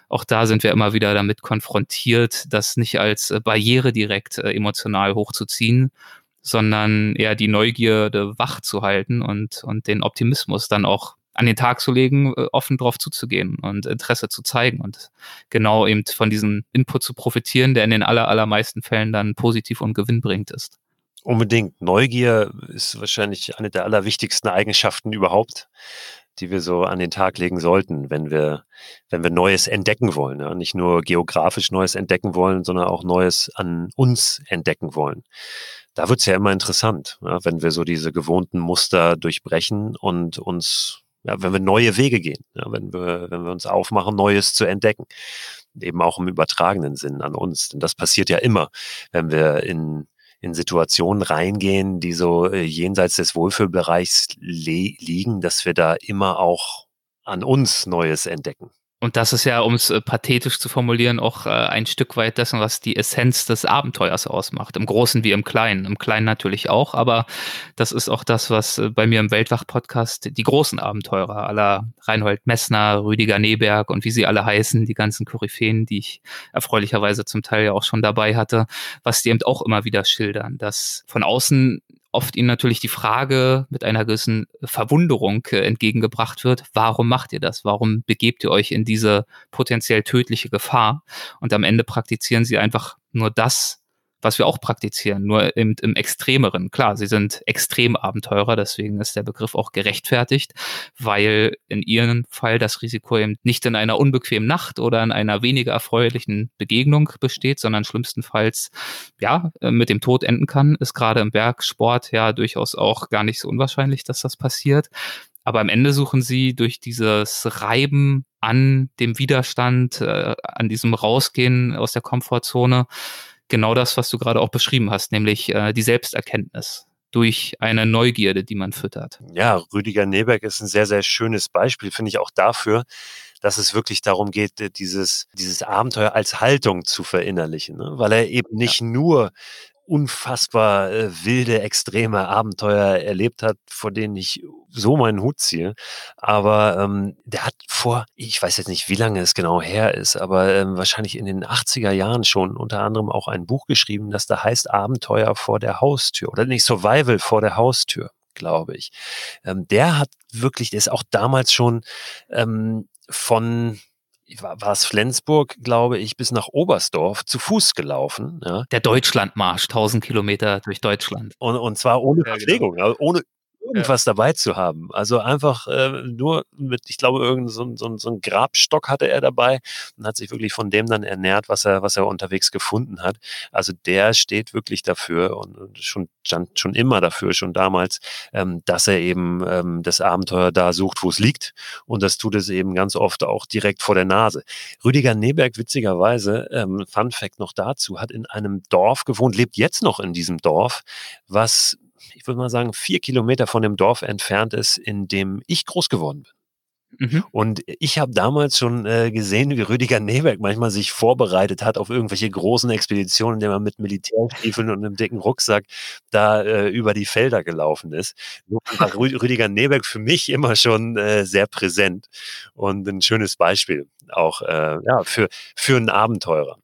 B: Auch da sind wir immer wieder damit konfrontiert, das nicht als äh, Barriere direkt äh, emotional hochzuziehen, sondern eher die Neugierde wach zu halten und, und den Optimismus dann auch an den Tag zu legen, äh, offen drauf zuzugehen und Interesse zu zeigen und genau eben von diesem Input zu profitieren, der in den aller, allermeisten Fällen dann positiv und gewinnbringend ist.
A: Unbedingt. Neugier ist wahrscheinlich eine der allerwichtigsten Eigenschaften überhaupt, die wir so an den Tag legen sollten, wenn wir, wenn wir Neues entdecken wollen. Ja? Nicht nur geografisch Neues entdecken wollen, sondern auch Neues an uns entdecken wollen. Da wird's ja immer interessant, ja? wenn wir so diese gewohnten Muster durchbrechen und uns, ja, wenn wir neue Wege gehen, ja? wenn, wir, wenn wir uns aufmachen, Neues zu entdecken. Eben auch im übertragenen Sinn an uns. Denn das passiert ja immer, wenn wir in in Situationen reingehen, die so äh, jenseits des Wohlfühlbereichs liegen, dass wir da immer auch an uns Neues entdecken.
B: Und das ist ja, um es äh, pathetisch zu formulieren, auch äh, ein Stück weit dessen, was die Essenz des Abenteuers ausmacht. Im Großen wie im Kleinen. Im Kleinen natürlich auch, aber das ist auch das, was äh, bei mir im Weltwach-Podcast die großen Abenteurer aller Reinhold Messner, Rüdiger Neberg und wie sie alle heißen, die ganzen Koryphäen, die ich erfreulicherweise zum Teil ja auch schon dabei hatte, was die eben auch immer wieder schildern, dass von außen oft ihnen natürlich die Frage mit einer gewissen Verwunderung äh, entgegengebracht wird, warum macht ihr das? Warum begebt ihr euch in diese potenziell tödliche Gefahr? Und am Ende praktizieren sie einfach nur das, was wir auch praktizieren, nur im, im Extremeren. Klar, sie sind Extremabenteurer, deswegen ist der Begriff auch gerechtfertigt, weil in ihrem Fall das Risiko eben nicht in einer unbequemen Nacht oder in einer weniger erfreulichen Begegnung besteht, sondern schlimmstenfalls ja mit dem Tod enden kann, ist gerade im Bergsport ja durchaus auch gar nicht so unwahrscheinlich, dass das passiert. Aber am Ende suchen sie durch dieses Reiben an dem Widerstand, äh, an diesem Rausgehen aus der Komfortzone, genau das, was du gerade auch beschrieben hast, nämlich äh, die Selbsterkenntnis durch eine Neugierde, die man füttert.
A: Ja, Rüdiger Neberg ist ein sehr, sehr schönes Beispiel, finde ich auch dafür, dass es wirklich darum geht, äh, dieses, dieses Abenteuer als Haltung zu verinnerlichen, ne? weil er eben nicht ja. nur unfassbar äh, wilde, extreme Abenteuer erlebt hat, vor denen ich so meinen Hut ziehe. Aber ähm, der hat vor, ich weiß jetzt nicht, wie lange es genau her ist, aber ähm, wahrscheinlich in den 80er Jahren schon unter anderem auch ein Buch geschrieben, das da heißt Abenteuer vor der Haustür oder nicht Survival vor der Haustür glaube ich. Ähm, der hat wirklich, der ist auch damals schon ähm, von war, es Flensburg, glaube ich, bis nach Oberstdorf zu Fuß gelaufen. Ja.
B: Der Deutschlandmarsch, 1000 Kilometer durch Deutschland.
A: Und, und zwar ohne ja, genau. Verpflegung, genau. ohne irgendwas ja. dabei zu haben. Also einfach äh, nur mit, ich glaube, irgendein so, so, so ein Grabstock hatte er dabei und hat sich wirklich von dem dann ernährt, was er, was er unterwegs gefunden hat. Also der steht wirklich dafür und, schon schon immer dafür, schon damals, ähm, dass er eben ähm, das Abenteuer da sucht, wo es liegt. Und das tut es eben ganz oft auch direkt vor der Nase. Rüdiger Neberg, witzigerweise, ähm, Fun Fact noch dazu, hat in einem Dorf gewohnt, lebt jetzt noch in diesem Dorf, was ich würde mal sagen, vier Kilometer von dem Dorf entfernt ist, in dem ich groß geworden bin. Mhm. Und ich habe damals schon äh, gesehen, wie Rüdiger Neberg manchmal sich vorbereitet hat auf irgendwelche großen Expeditionen, indem er mit Militärstiefeln und einem dicken Rucksack da äh, über die Felder gelaufen ist. War Rüdiger Neberg für mich immer schon äh, sehr präsent und ein schönes Beispiel auch äh, ja, für, für einen Abenteurer.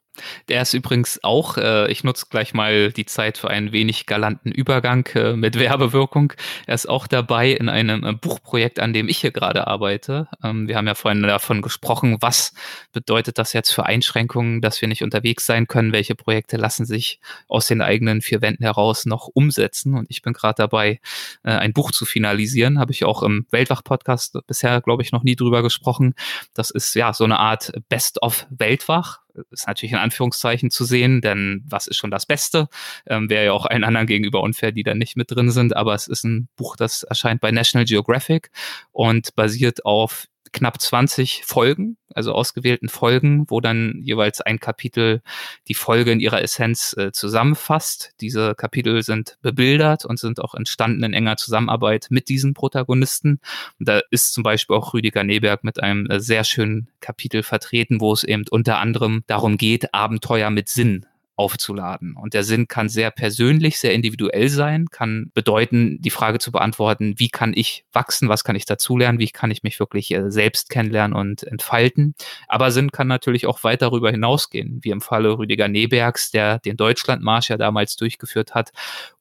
B: Der ist übrigens auch, äh, ich nutze gleich mal die Zeit für einen wenig galanten Übergang äh, mit Werbewirkung. Er ist auch dabei in einem äh, Buchprojekt, an dem ich hier gerade arbeite. Ähm, wir haben ja vorhin davon gesprochen, was bedeutet das jetzt für Einschränkungen, dass wir nicht unterwegs sein können, welche Projekte lassen sich aus den eigenen vier Wänden heraus noch umsetzen. Und ich bin gerade dabei, äh, ein Buch zu finalisieren. Habe ich auch im Weltwach-Podcast bisher, glaube ich, noch nie drüber gesprochen. Das ist ja so eine Art Best of Weltwach ist natürlich in Anführungszeichen zu sehen, denn was ist schon das Beste? Ähm, Wäre ja auch allen anderen gegenüber unfair, die da nicht mit drin sind, aber es ist ein Buch, das erscheint bei National Geographic und basiert auf knapp 20 Folgen, also ausgewählten Folgen, wo dann jeweils ein Kapitel die Folge in ihrer Essenz äh, zusammenfasst. Diese Kapitel sind bebildert und sind auch entstanden in enger Zusammenarbeit mit diesen Protagonisten. Und da ist zum Beispiel auch Rüdiger Neberg mit einem äh, sehr schönen Kapitel vertreten, wo es eben unter anderem darum geht, Abenteuer mit Sinn aufzuladen. Und der Sinn kann sehr persönlich, sehr individuell sein, kann bedeuten, die Frage zu beantworten, wie kann ich wachsen, was kann ich dazulernen, wie kann ich mich wirklich äh, selbst kennenlernen und entfalten. Aber Sinn kann natürlich auch weit darüber hinausgehen, wie im Falle Rüdiger Nebergs, der den Deutschlandmarsch ja damals durchgeführt hat,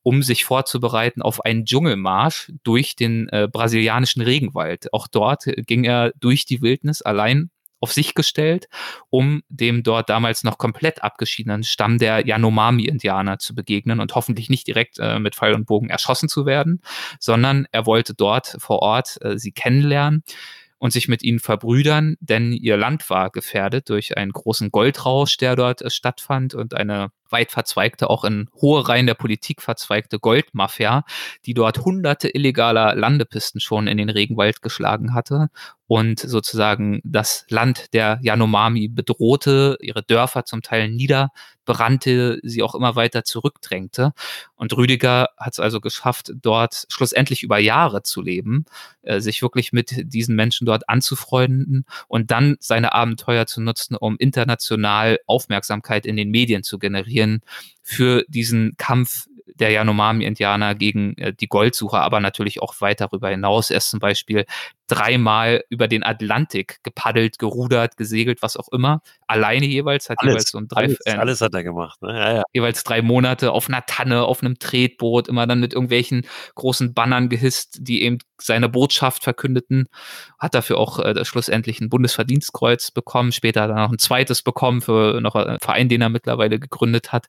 B: um sich vorzubereiten auf einen Dschungelmarsch durch den äh, brasilianischen Regenwald. Auch dort ging er durch die Wildnis allein auf sich gestellt, um dem dort damals noch komplett abgeschiedenen Stamm der Yanomami-Indianer zu begegnen und hoffentlich nicht direkt äh, mit Pfeil und Bogen erschossen zu werden, sondern er wollte dort vor Ort äh, sie kennenlernen und sich mit ihnen verbrüdern, denn ihr Land war gefährdet durch einen großen Goldrausch, der dort äh, stattfand und eine weit verzweigte, auch in hohe Reihen der Politik verzweigte Goldmafia, die dort hunderte illegaler Landepisten schon in den Regenwald geschlagen hatte und sozusagen das Land der Yanomami bedrohte, ihre Dörfer zum Teil niederbrannte, sie auch immer weiter zurückdrängte. Und Rüdiger hat es also geschafft, dort schlussendlich über Jahre zu leben, äh, sich wirklich mit diesen Menschen dort anzufreunden und dann seine Abenteuer zu nutzen, um international Aufmerksamkeit in den Medien zu generieren für diesen Kampf der Yanomami-Indianer gegen äh, die Goldsucher, aber natürlich auch weit darüber hinaus. Er ist zum Beispiel dreimal über den Atlantik gepaddelt, gerudert, gesegelt, was auch immer. Alleine jeweils hat
A: alles,
B: jeweils so ein drei,
A: alles, äh, alles hat er gemacht. Ne? Ja, ja.
B: Jeweils drei Monate auf einer Tanne, auf einem Tretboot, immer dann mit irgendwelchen großen Bannern gehisst, die eben seine Botschaft verkündeten. Hat dafür auch äh, schlussendlich ein Bundesverdienstkreuz bekommen. Später hat er noch ein zweites bekommen für noch einen Verein, den er mittlerweile gegründet hat.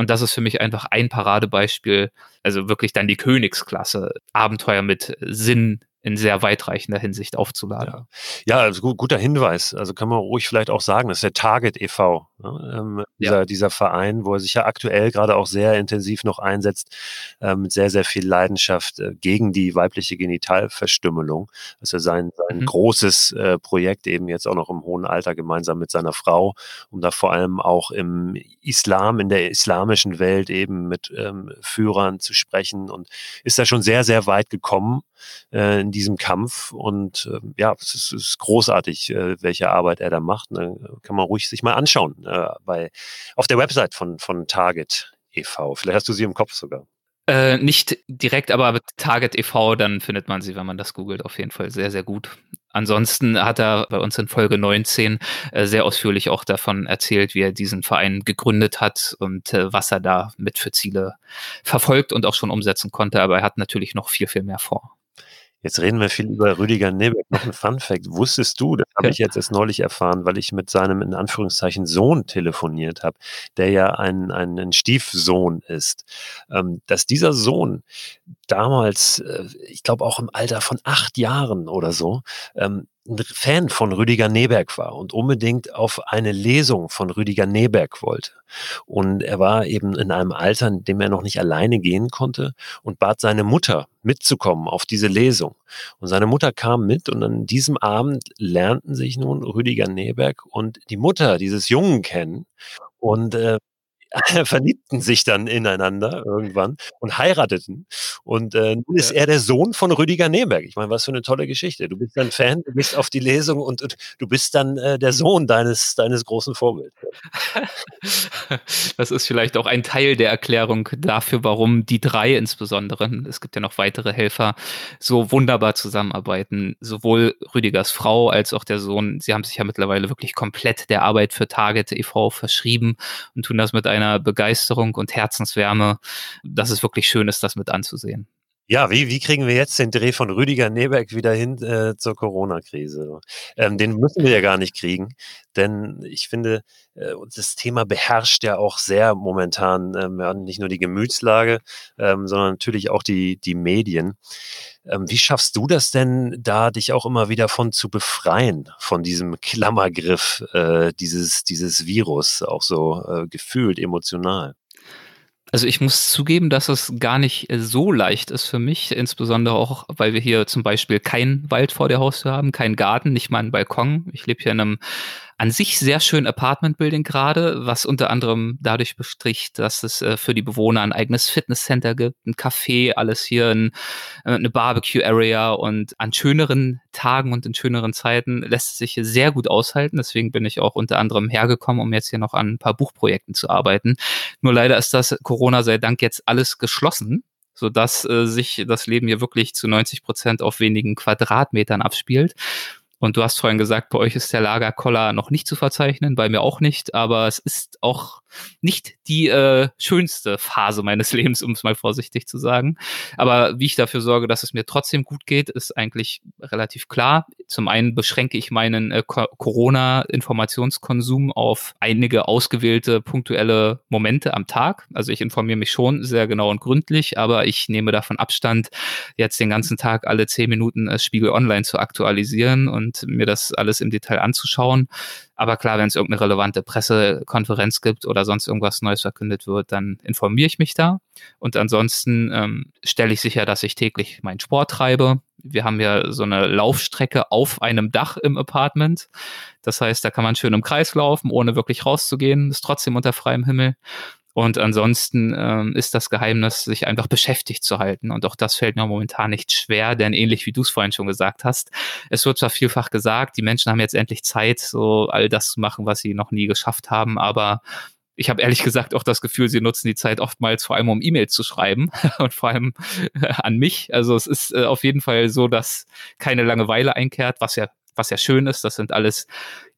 B: Und das ist für mich einfach ein Paradebeispiel, also wirklich dann die Königsklasse. Abenteuer mit Sinn, in sehr weitreichender Hinsicht aufzuladen.
A: Ja, ja also gut, guter Hinweis. Also kann man ruhig vielleicht auch sagen, das ist der Target e.V., ne? ähm, dieser, ja. dieser Verein, wo er sich ja aktuell gerade auch sehr intensiv noch einsetzt, äh, mit sehr, sehr viel Leidenschaft äh, gegen die weibliche Genitalverstümmelung. Das ist ja sein, sein mhm. großes äh, Projekt eben jetzt auch noch im hohen Alter gemeinsam mit seiner Frau, um da vor allem auch im Islam, in der islamischen Welt eben mit ähm, Führern zu sprechen und ist da schon sehr, sehr weit gekommen äh, in diesem Kampf. Und äh, ja, es ist, es ist großartig, äh, welche Arbeit er da macht. Ne? Kann man ruhig sich mal anschauen äh, bei, auf der Website von, von Target e.V. Vielleicht hast du sie im Kopf sogar.
B: Äh, nicht direkt, aber Target e.V., dann findet man sie, wenn man das googelt, auf jeden Fall sehr, sehr gut. Ansonsten hat er bei uns in Folge 19 äh, sehr ausführlich auch davon erzählt, wie er diesen Verein gegründet hat und äh, was er da mit für Ziele verfolgt und auch schon umsetzen konnte. Aber er hat natürlich noch viel, viel mehr vor.
A: Jetzt reden wir viel über Rüdiger Nebeck. Noch ein Fun Fact. Wusstest du, das habe ich jetzt erst neulich erfahren, weil ich mit seinem in Anführungszeichen Sohn telefoniert habe, der ja ein, ein, ein Stiefsohn ist, ähm, dass dieser Sohn damals, äh, ich glaube auch im Alter von acht Jahren oder so, ähm, ein Fan von Rüdiger Neberg war und unbedingt auf eine Lesung von Rüdiger Neberg wollte. Und er war eben in einem Alter, in dem er noch nicht alleine gehen konnte und bat seine Mutter mitzukommen auf diese Lesung. Und seine Mutter kam mit und an diesem Abend lernten sich nun Rüdiger Neberg und die Mutter dieses Jungen kennen. Und äh, verliebten sich dann ineinander irgendwann und heirateten. Und äh, nun ist er der Sohn von Rüdiger Neberg. Ich meine, was für eine tolle Geschichte. Du bist dann Fan, du bist auf die Lesung und, und du bist dann äh, der Sohn deines, deines großen Vorbilds.
B: Das ist vielleicht auch ein Teil der Erklärung dafür, warum die drei insbesondere, es gibt ja noch weitere Helfer, so wunderbar zusammenarbeiten. Sowohl Rüdigers Frau als auch der Sohn, sie haben sich ja mittlerweile wirklich komplett der Arbeit für Target e.V. verschrieben und tun das mit einer einer Begeisterung und Herzenswärme, dass es wirklich schön ist, das mit anzusehen.
A: Ja, wie, wie kriegen wir jetzt den Dreh von Rüdiger Neberg wieder hin äh, zur Corona-Krise? Ähm, den müssen wir ja gar nicht kriegen, denn ich finde, äh, das Thema beherrscht ja auch sehr momentan ähm, nicht nur die Gemütslage, ähm, sondern natürlich auch die, die Medien. Ähm, wie schaffst du das denn, da dich auch immer wieder von zu befreien, von diesem Klammergriff äh, dieses, dieses Virus, auch so äh, gefühlt, emotional?
B: Also ich muss zugeben, dass es gar nicht äh, so leicht ist für mich, insbesondere auch, weil wir hier zum Beispiel keinen Wald vor der Haustür haben, keinen Garten, nicht mal einen Balkon. Ich lebe hier in einem an sich sehr schön Apartment-Building gerade, was unter anderem dadurch bestricht, dass es äh, für die Bewohner ein eigenes Fitnesscenter gibt, ein Café, alles hier, ein, äh, eine Barbecue-Area und an schöneren Tagen und in schöneren Zeiten lässt es sich hier sehr gut aushalten. Deswegen bin ich auch unter anderem hergekommen, um jetzt hier noch an ein paar Buchprojekten zu arbeiten. Nur leider ist das Corona sei Dank jetzt alles geschlossen sodass äh, sich das Leben hier wirklich zu 90 Prozent auf wenigen Quadratmetern abspielt. Und du hast vorhin gesagt, bei euch ist der Lagerkoller noch nicht zu verzeichnen, bei mir auch nicht, aber es ist auch nicht die äh, schönste Phase meines Lebens, um es mal vorsichtig zu sagen. Aber wie ich dafür sorge, dass es mir trotzdem gut geht, ist eigentlich relativ klar. Zum einen beschränke ich meinen äh, Corona-Informationskonsum auf einige ausgewählte punktuelle Momente am Tag. Also ich informiere mich schon sehr genau und gründlich, aber ich nehme davon Abstand, jetzt den ganzen Tag alle zehn Minuten äh, Spiegel Online zu aktualisieren und und mir das alles im Detail anzuschauen. Aber klar, wenn es irgendeine relevante Pressekonferenz gibt oder sonst irgendwas Neues verkündet wird, dann informiere ich mich da. Und ansonsten ähm, stelle ich sicher, dass ich täglich meinen Sport treibe. Wir haben ja so eine Laufstrecke auf einem Dach im Apartment. Das heißt, da kann man schön im Kreis laufen, ohne wirklich rauszugehen. Ist trotzdem unter freiem Himmel. Und ansonsten ähm, ist das Geheimnis, sich einfach beschäftigt zu halten. Und auch das fällt mir momentan nicht schwer, denn ähnlich wie du es vorhin schon gesagt hast, es wird zwar vielfach gesagt, die Menschen haben jetzt endlich Zeit, so all das zu machen, was sie noch nie geschafft haben, aber ich habe ehrlich gesagt auch das Gefühl, sie nutzen die Zeit oftmals vor allem, um E-Mails zu schreiben und vor allem äh, an mich. Also es ist äh, auf jeden Fall so, dass keine Langeweile einkehrt, was ja was ja schön ist. Das sind alles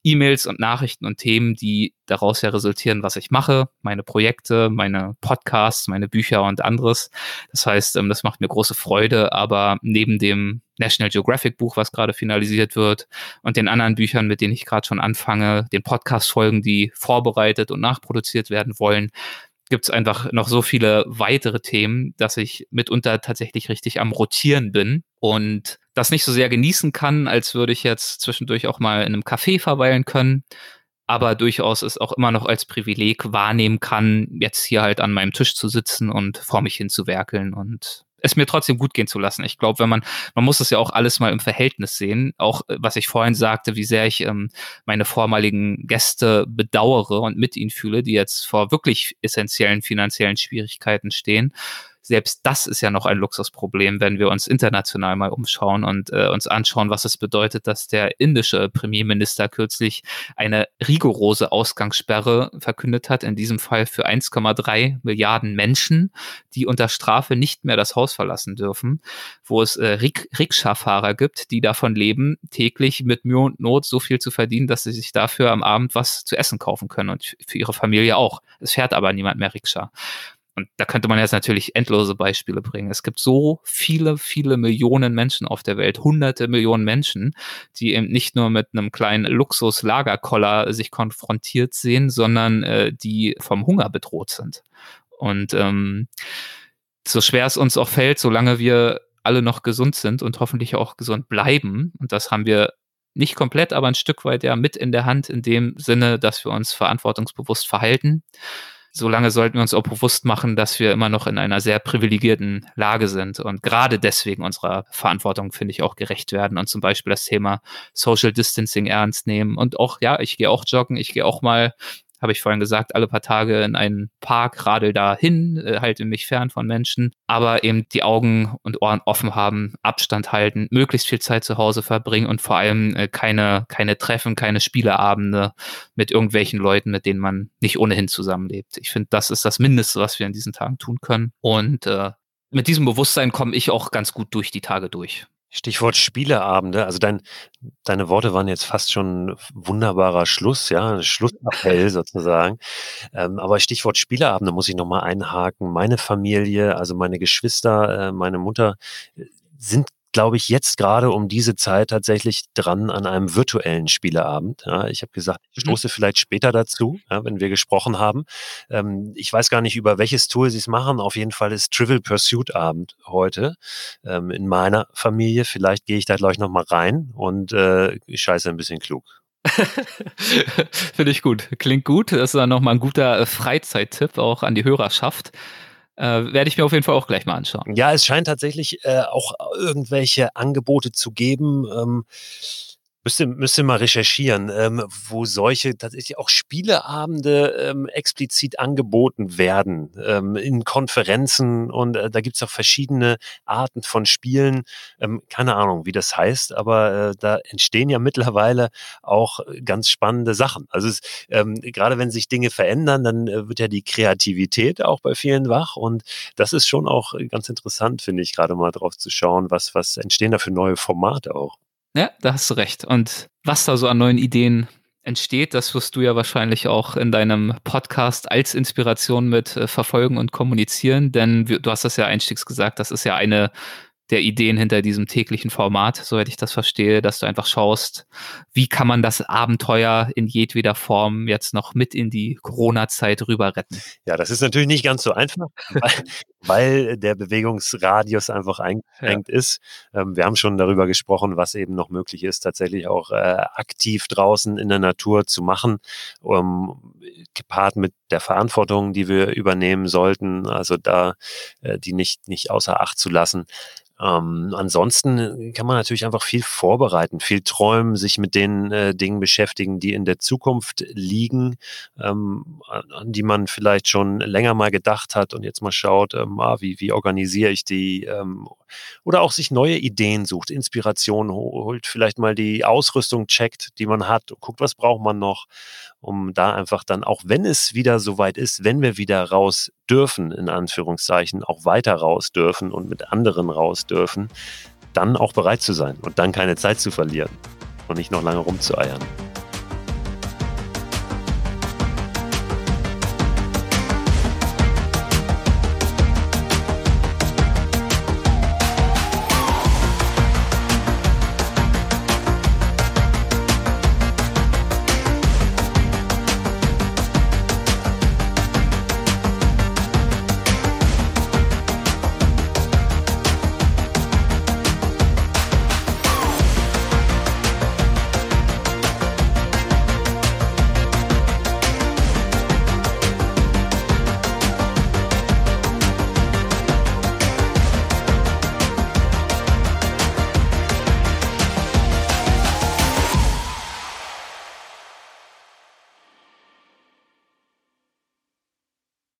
B: E-Mails und Nachrichten und Themen, die daraus ja resultieren, was ich mache, meine Projekte, meine Podcasts, meine Bücher und anderes. Das heißt, ähm, das macht mir große Freude, aber neben dem National Geographic Buch, was gerade finalisiert wird und den anderen Büchern, mit denen ich gerade schon anfange, den Podcast-Folgen, die vorbereitet und nachproduziert werden wollen, gibt es einfach noch so viele weitere Themen, dass ich mitunter tatsächlich richtig am Rotieren bin und das nicht so sehr genießen kann, als würde ich jetzt zwischendurch auch mal in einem Café verweilen können, aber durchaus es auch immer noch als Privileg wahrnehmen kann, jetzt hier halt an meinem Tisch zu sitzen und vor mich hin zu werkeln und es mir trotzdem gut gehen zu lassen. Ich glaube, wenn man, man muss es ja auch alles mal im Verhältnis sehen. Auch äh, was ich vorhin sagte, wie sehr ich ähm, meine vormaligen Gäste bedauere und mit ihnen fühle, die jetzt vor wirklich essentiellen finanziellen Schwierigkeiten stehen selbst das ist ja noch ein Luxusproblem, wenn wir uns international mal umschauen und äh, uns anschauen, was es bedeutet, dass der indische Premierminister kürzlich eine rigorose Ausgangssperre verkündet hat, in diesem Fall für 1,3 Milliarden Menschen, die unter Strafe nicht mehr das Haus verlassen dürfen, wo es äh, Rik Rikscha-Fahrer gibt, die davon leben, täglich mit Mühe und Not so viel zu verdienen, dass sie sich dafür am Abend was zu essen kaufen können und für ihre Familie auch. Es fährt aber niemand mehr Rikscha. Und da könnte man jetzt natürlich endlose Beispiele bringen. Es gibt so viele, viele Millionen Menschen auf der Welt, hunderte Millionen Menschen, die eben nicht nur mit einem kleinen Luxus-Lagerkoller sich konfrontiert sehen, sondern äh, die vom Hunger bedroht sind. Und ähm, so schwer es uns auch fällt, solange wir alle noch gesund sind und hoffentlich auch gesund bleiben, und das haben wir nicht komplett, aber ein Stück weit ja mit in der Hand, in dem Sinne, dass wir uns verantwortungsbewusst verhalten solange sollten wir uns auch bewusst machen, dass wir immer noch in einer sehr privilegierten Lage sind und gerade deswegen unserer Verantwortung, finde ich, auch gerecht werden und zum Beispiel das Thema Social Distancing ernst nehmen und auch, ja, ich gehe auch joggen, ich gehe auch mal habe ich vorhin gesagt, alle paar Tage in einen Park, radel da hin, äh, halte mich fern von Menschen, aber eben die Augen und Ohren offen haben, Abstand halten, möglichst viel Zeit zu Hause verbringen und vor allem äh, keine, keine Treffen, keine Spieleabende mit irgendwelchen Leuten, mit denen man nicht ohnehin zusammenlebt. Ich finde, das ist das Mindeste, was wir in diesen Tagen tun können. Und äh, mit diesem Bewusstsein komme ich auch ganz gut durch die Tage durch.
A: Stichwort Spieleabende. Also dein, deine Worte waren jetzt fast schon wunderbarer Schluss, ja, Schlussappell sozusagen. Ähm, aber Stichwort Spieleabende muss ich nochmal einhaken. Meine Familie, also meine Geschwister, äh, meine Mutter äh, sind glaube ich, jetzt gerade um diese Zeit tatsächlich dran an einem virtuellen Spieleabend. Ja, ich habe gesagt, ich mhm. stoße vielleicht später dazu, ja, wenn wir gesprochen haben. Ähm, ich weiß gar nicht, über welches Tool sie es machen. Auf jeden Fall ist Trivial Pursuit Abend heute ähm, in meiner Familie. Vielleicht gehe ich da gleich nochmal rein und äh, scheiße ein bisschen klug.
B: Finde ich gut. Klingt gut. Das ist dann nochmal ein guter äh, Freizeittipp auch an die Hörerschaft. Äh, Werde ich mir auf jeden Fall auch gleich mal anschauen.
A: Ja, es scheint tatsächlich äh, auch irgendwelche Angebote zu geben. Ähm, Müsste, müsste mal recherchieren, ähm, wo solche tatsächlich auch Spieleabende ähm, explizit angeboten werden, ähm, in Konferenzen und äh, da gibt's auch verschiedene Arten von Spielen. Ähm, keine Ahnung, wie das heißt, aber äh, da entstehen ja mittlerweile auch ganz spannende Sachen. Also ähm, gerade wenn sich Dinge verändern, dann äh, wird ja die Kreativität auch bei vielen wach und das ist schon auch ganz interessant, finde ich, gerade mal drauf zu schauen, was, was entstehen da für neue Formate auch.
B: Ja, da hast du recht. Und was da so an neuen Ideen entsteht, das wirst du ja wahrscheinlich auch in deinem Podcast als Inspiration mit äh, verfolgen und kommunizieren, denn du hast das ja einstiegs gesagt, das ist ja eine der Ideen hinter diesem täglichen Format, soweit ich das verstehe, dass du einfach schaust, wie kann man das Abenteuer in jedweder Form jetzt noch mit in die Corona-Zeit rüber retten?
A: Ja, das ist natürlich nicht ganz so einfach, weil, weil der Bewegungsradius einfach eingeschränkt ja. ist. Ähm, wir haben schon darüber gesprochen, was eben noch möglich ist, tatsächlich auch äh, aktiv draußen in der Natur zu machen, um, gepaart mit der Verantwortung, die wir übernehmen sollten, also da äh, die nicht, nicht außer Acht zu lassen. Ähm, ansonsten kann man natürlich einfach viel vorbereiten, viel träumen, sich mit den äh, Dingen beschäftigen, die in der Zukunft liegen, ähm, an die man vielleicht schon länger mal gedacht hat und jetzt mal schaut, ähm, ah, wie, wie organisiere ich die ähm, oder auch sich neue Ideen sucht, Inspiration holt, vielleicht mal die Ausrüstung checkt, die man hat, guckt, was braucht man noch, um da einfach dann, auch wenn es wieder soweit ist, wenn wir wieder raus dürfen, in Anführungszeichen, auch weiter raus dürfen und mit anderen raus dürfen, dann auch bereit zu sein und dann keine Zeit zu verlieren und nicht noch lange rumzueiern.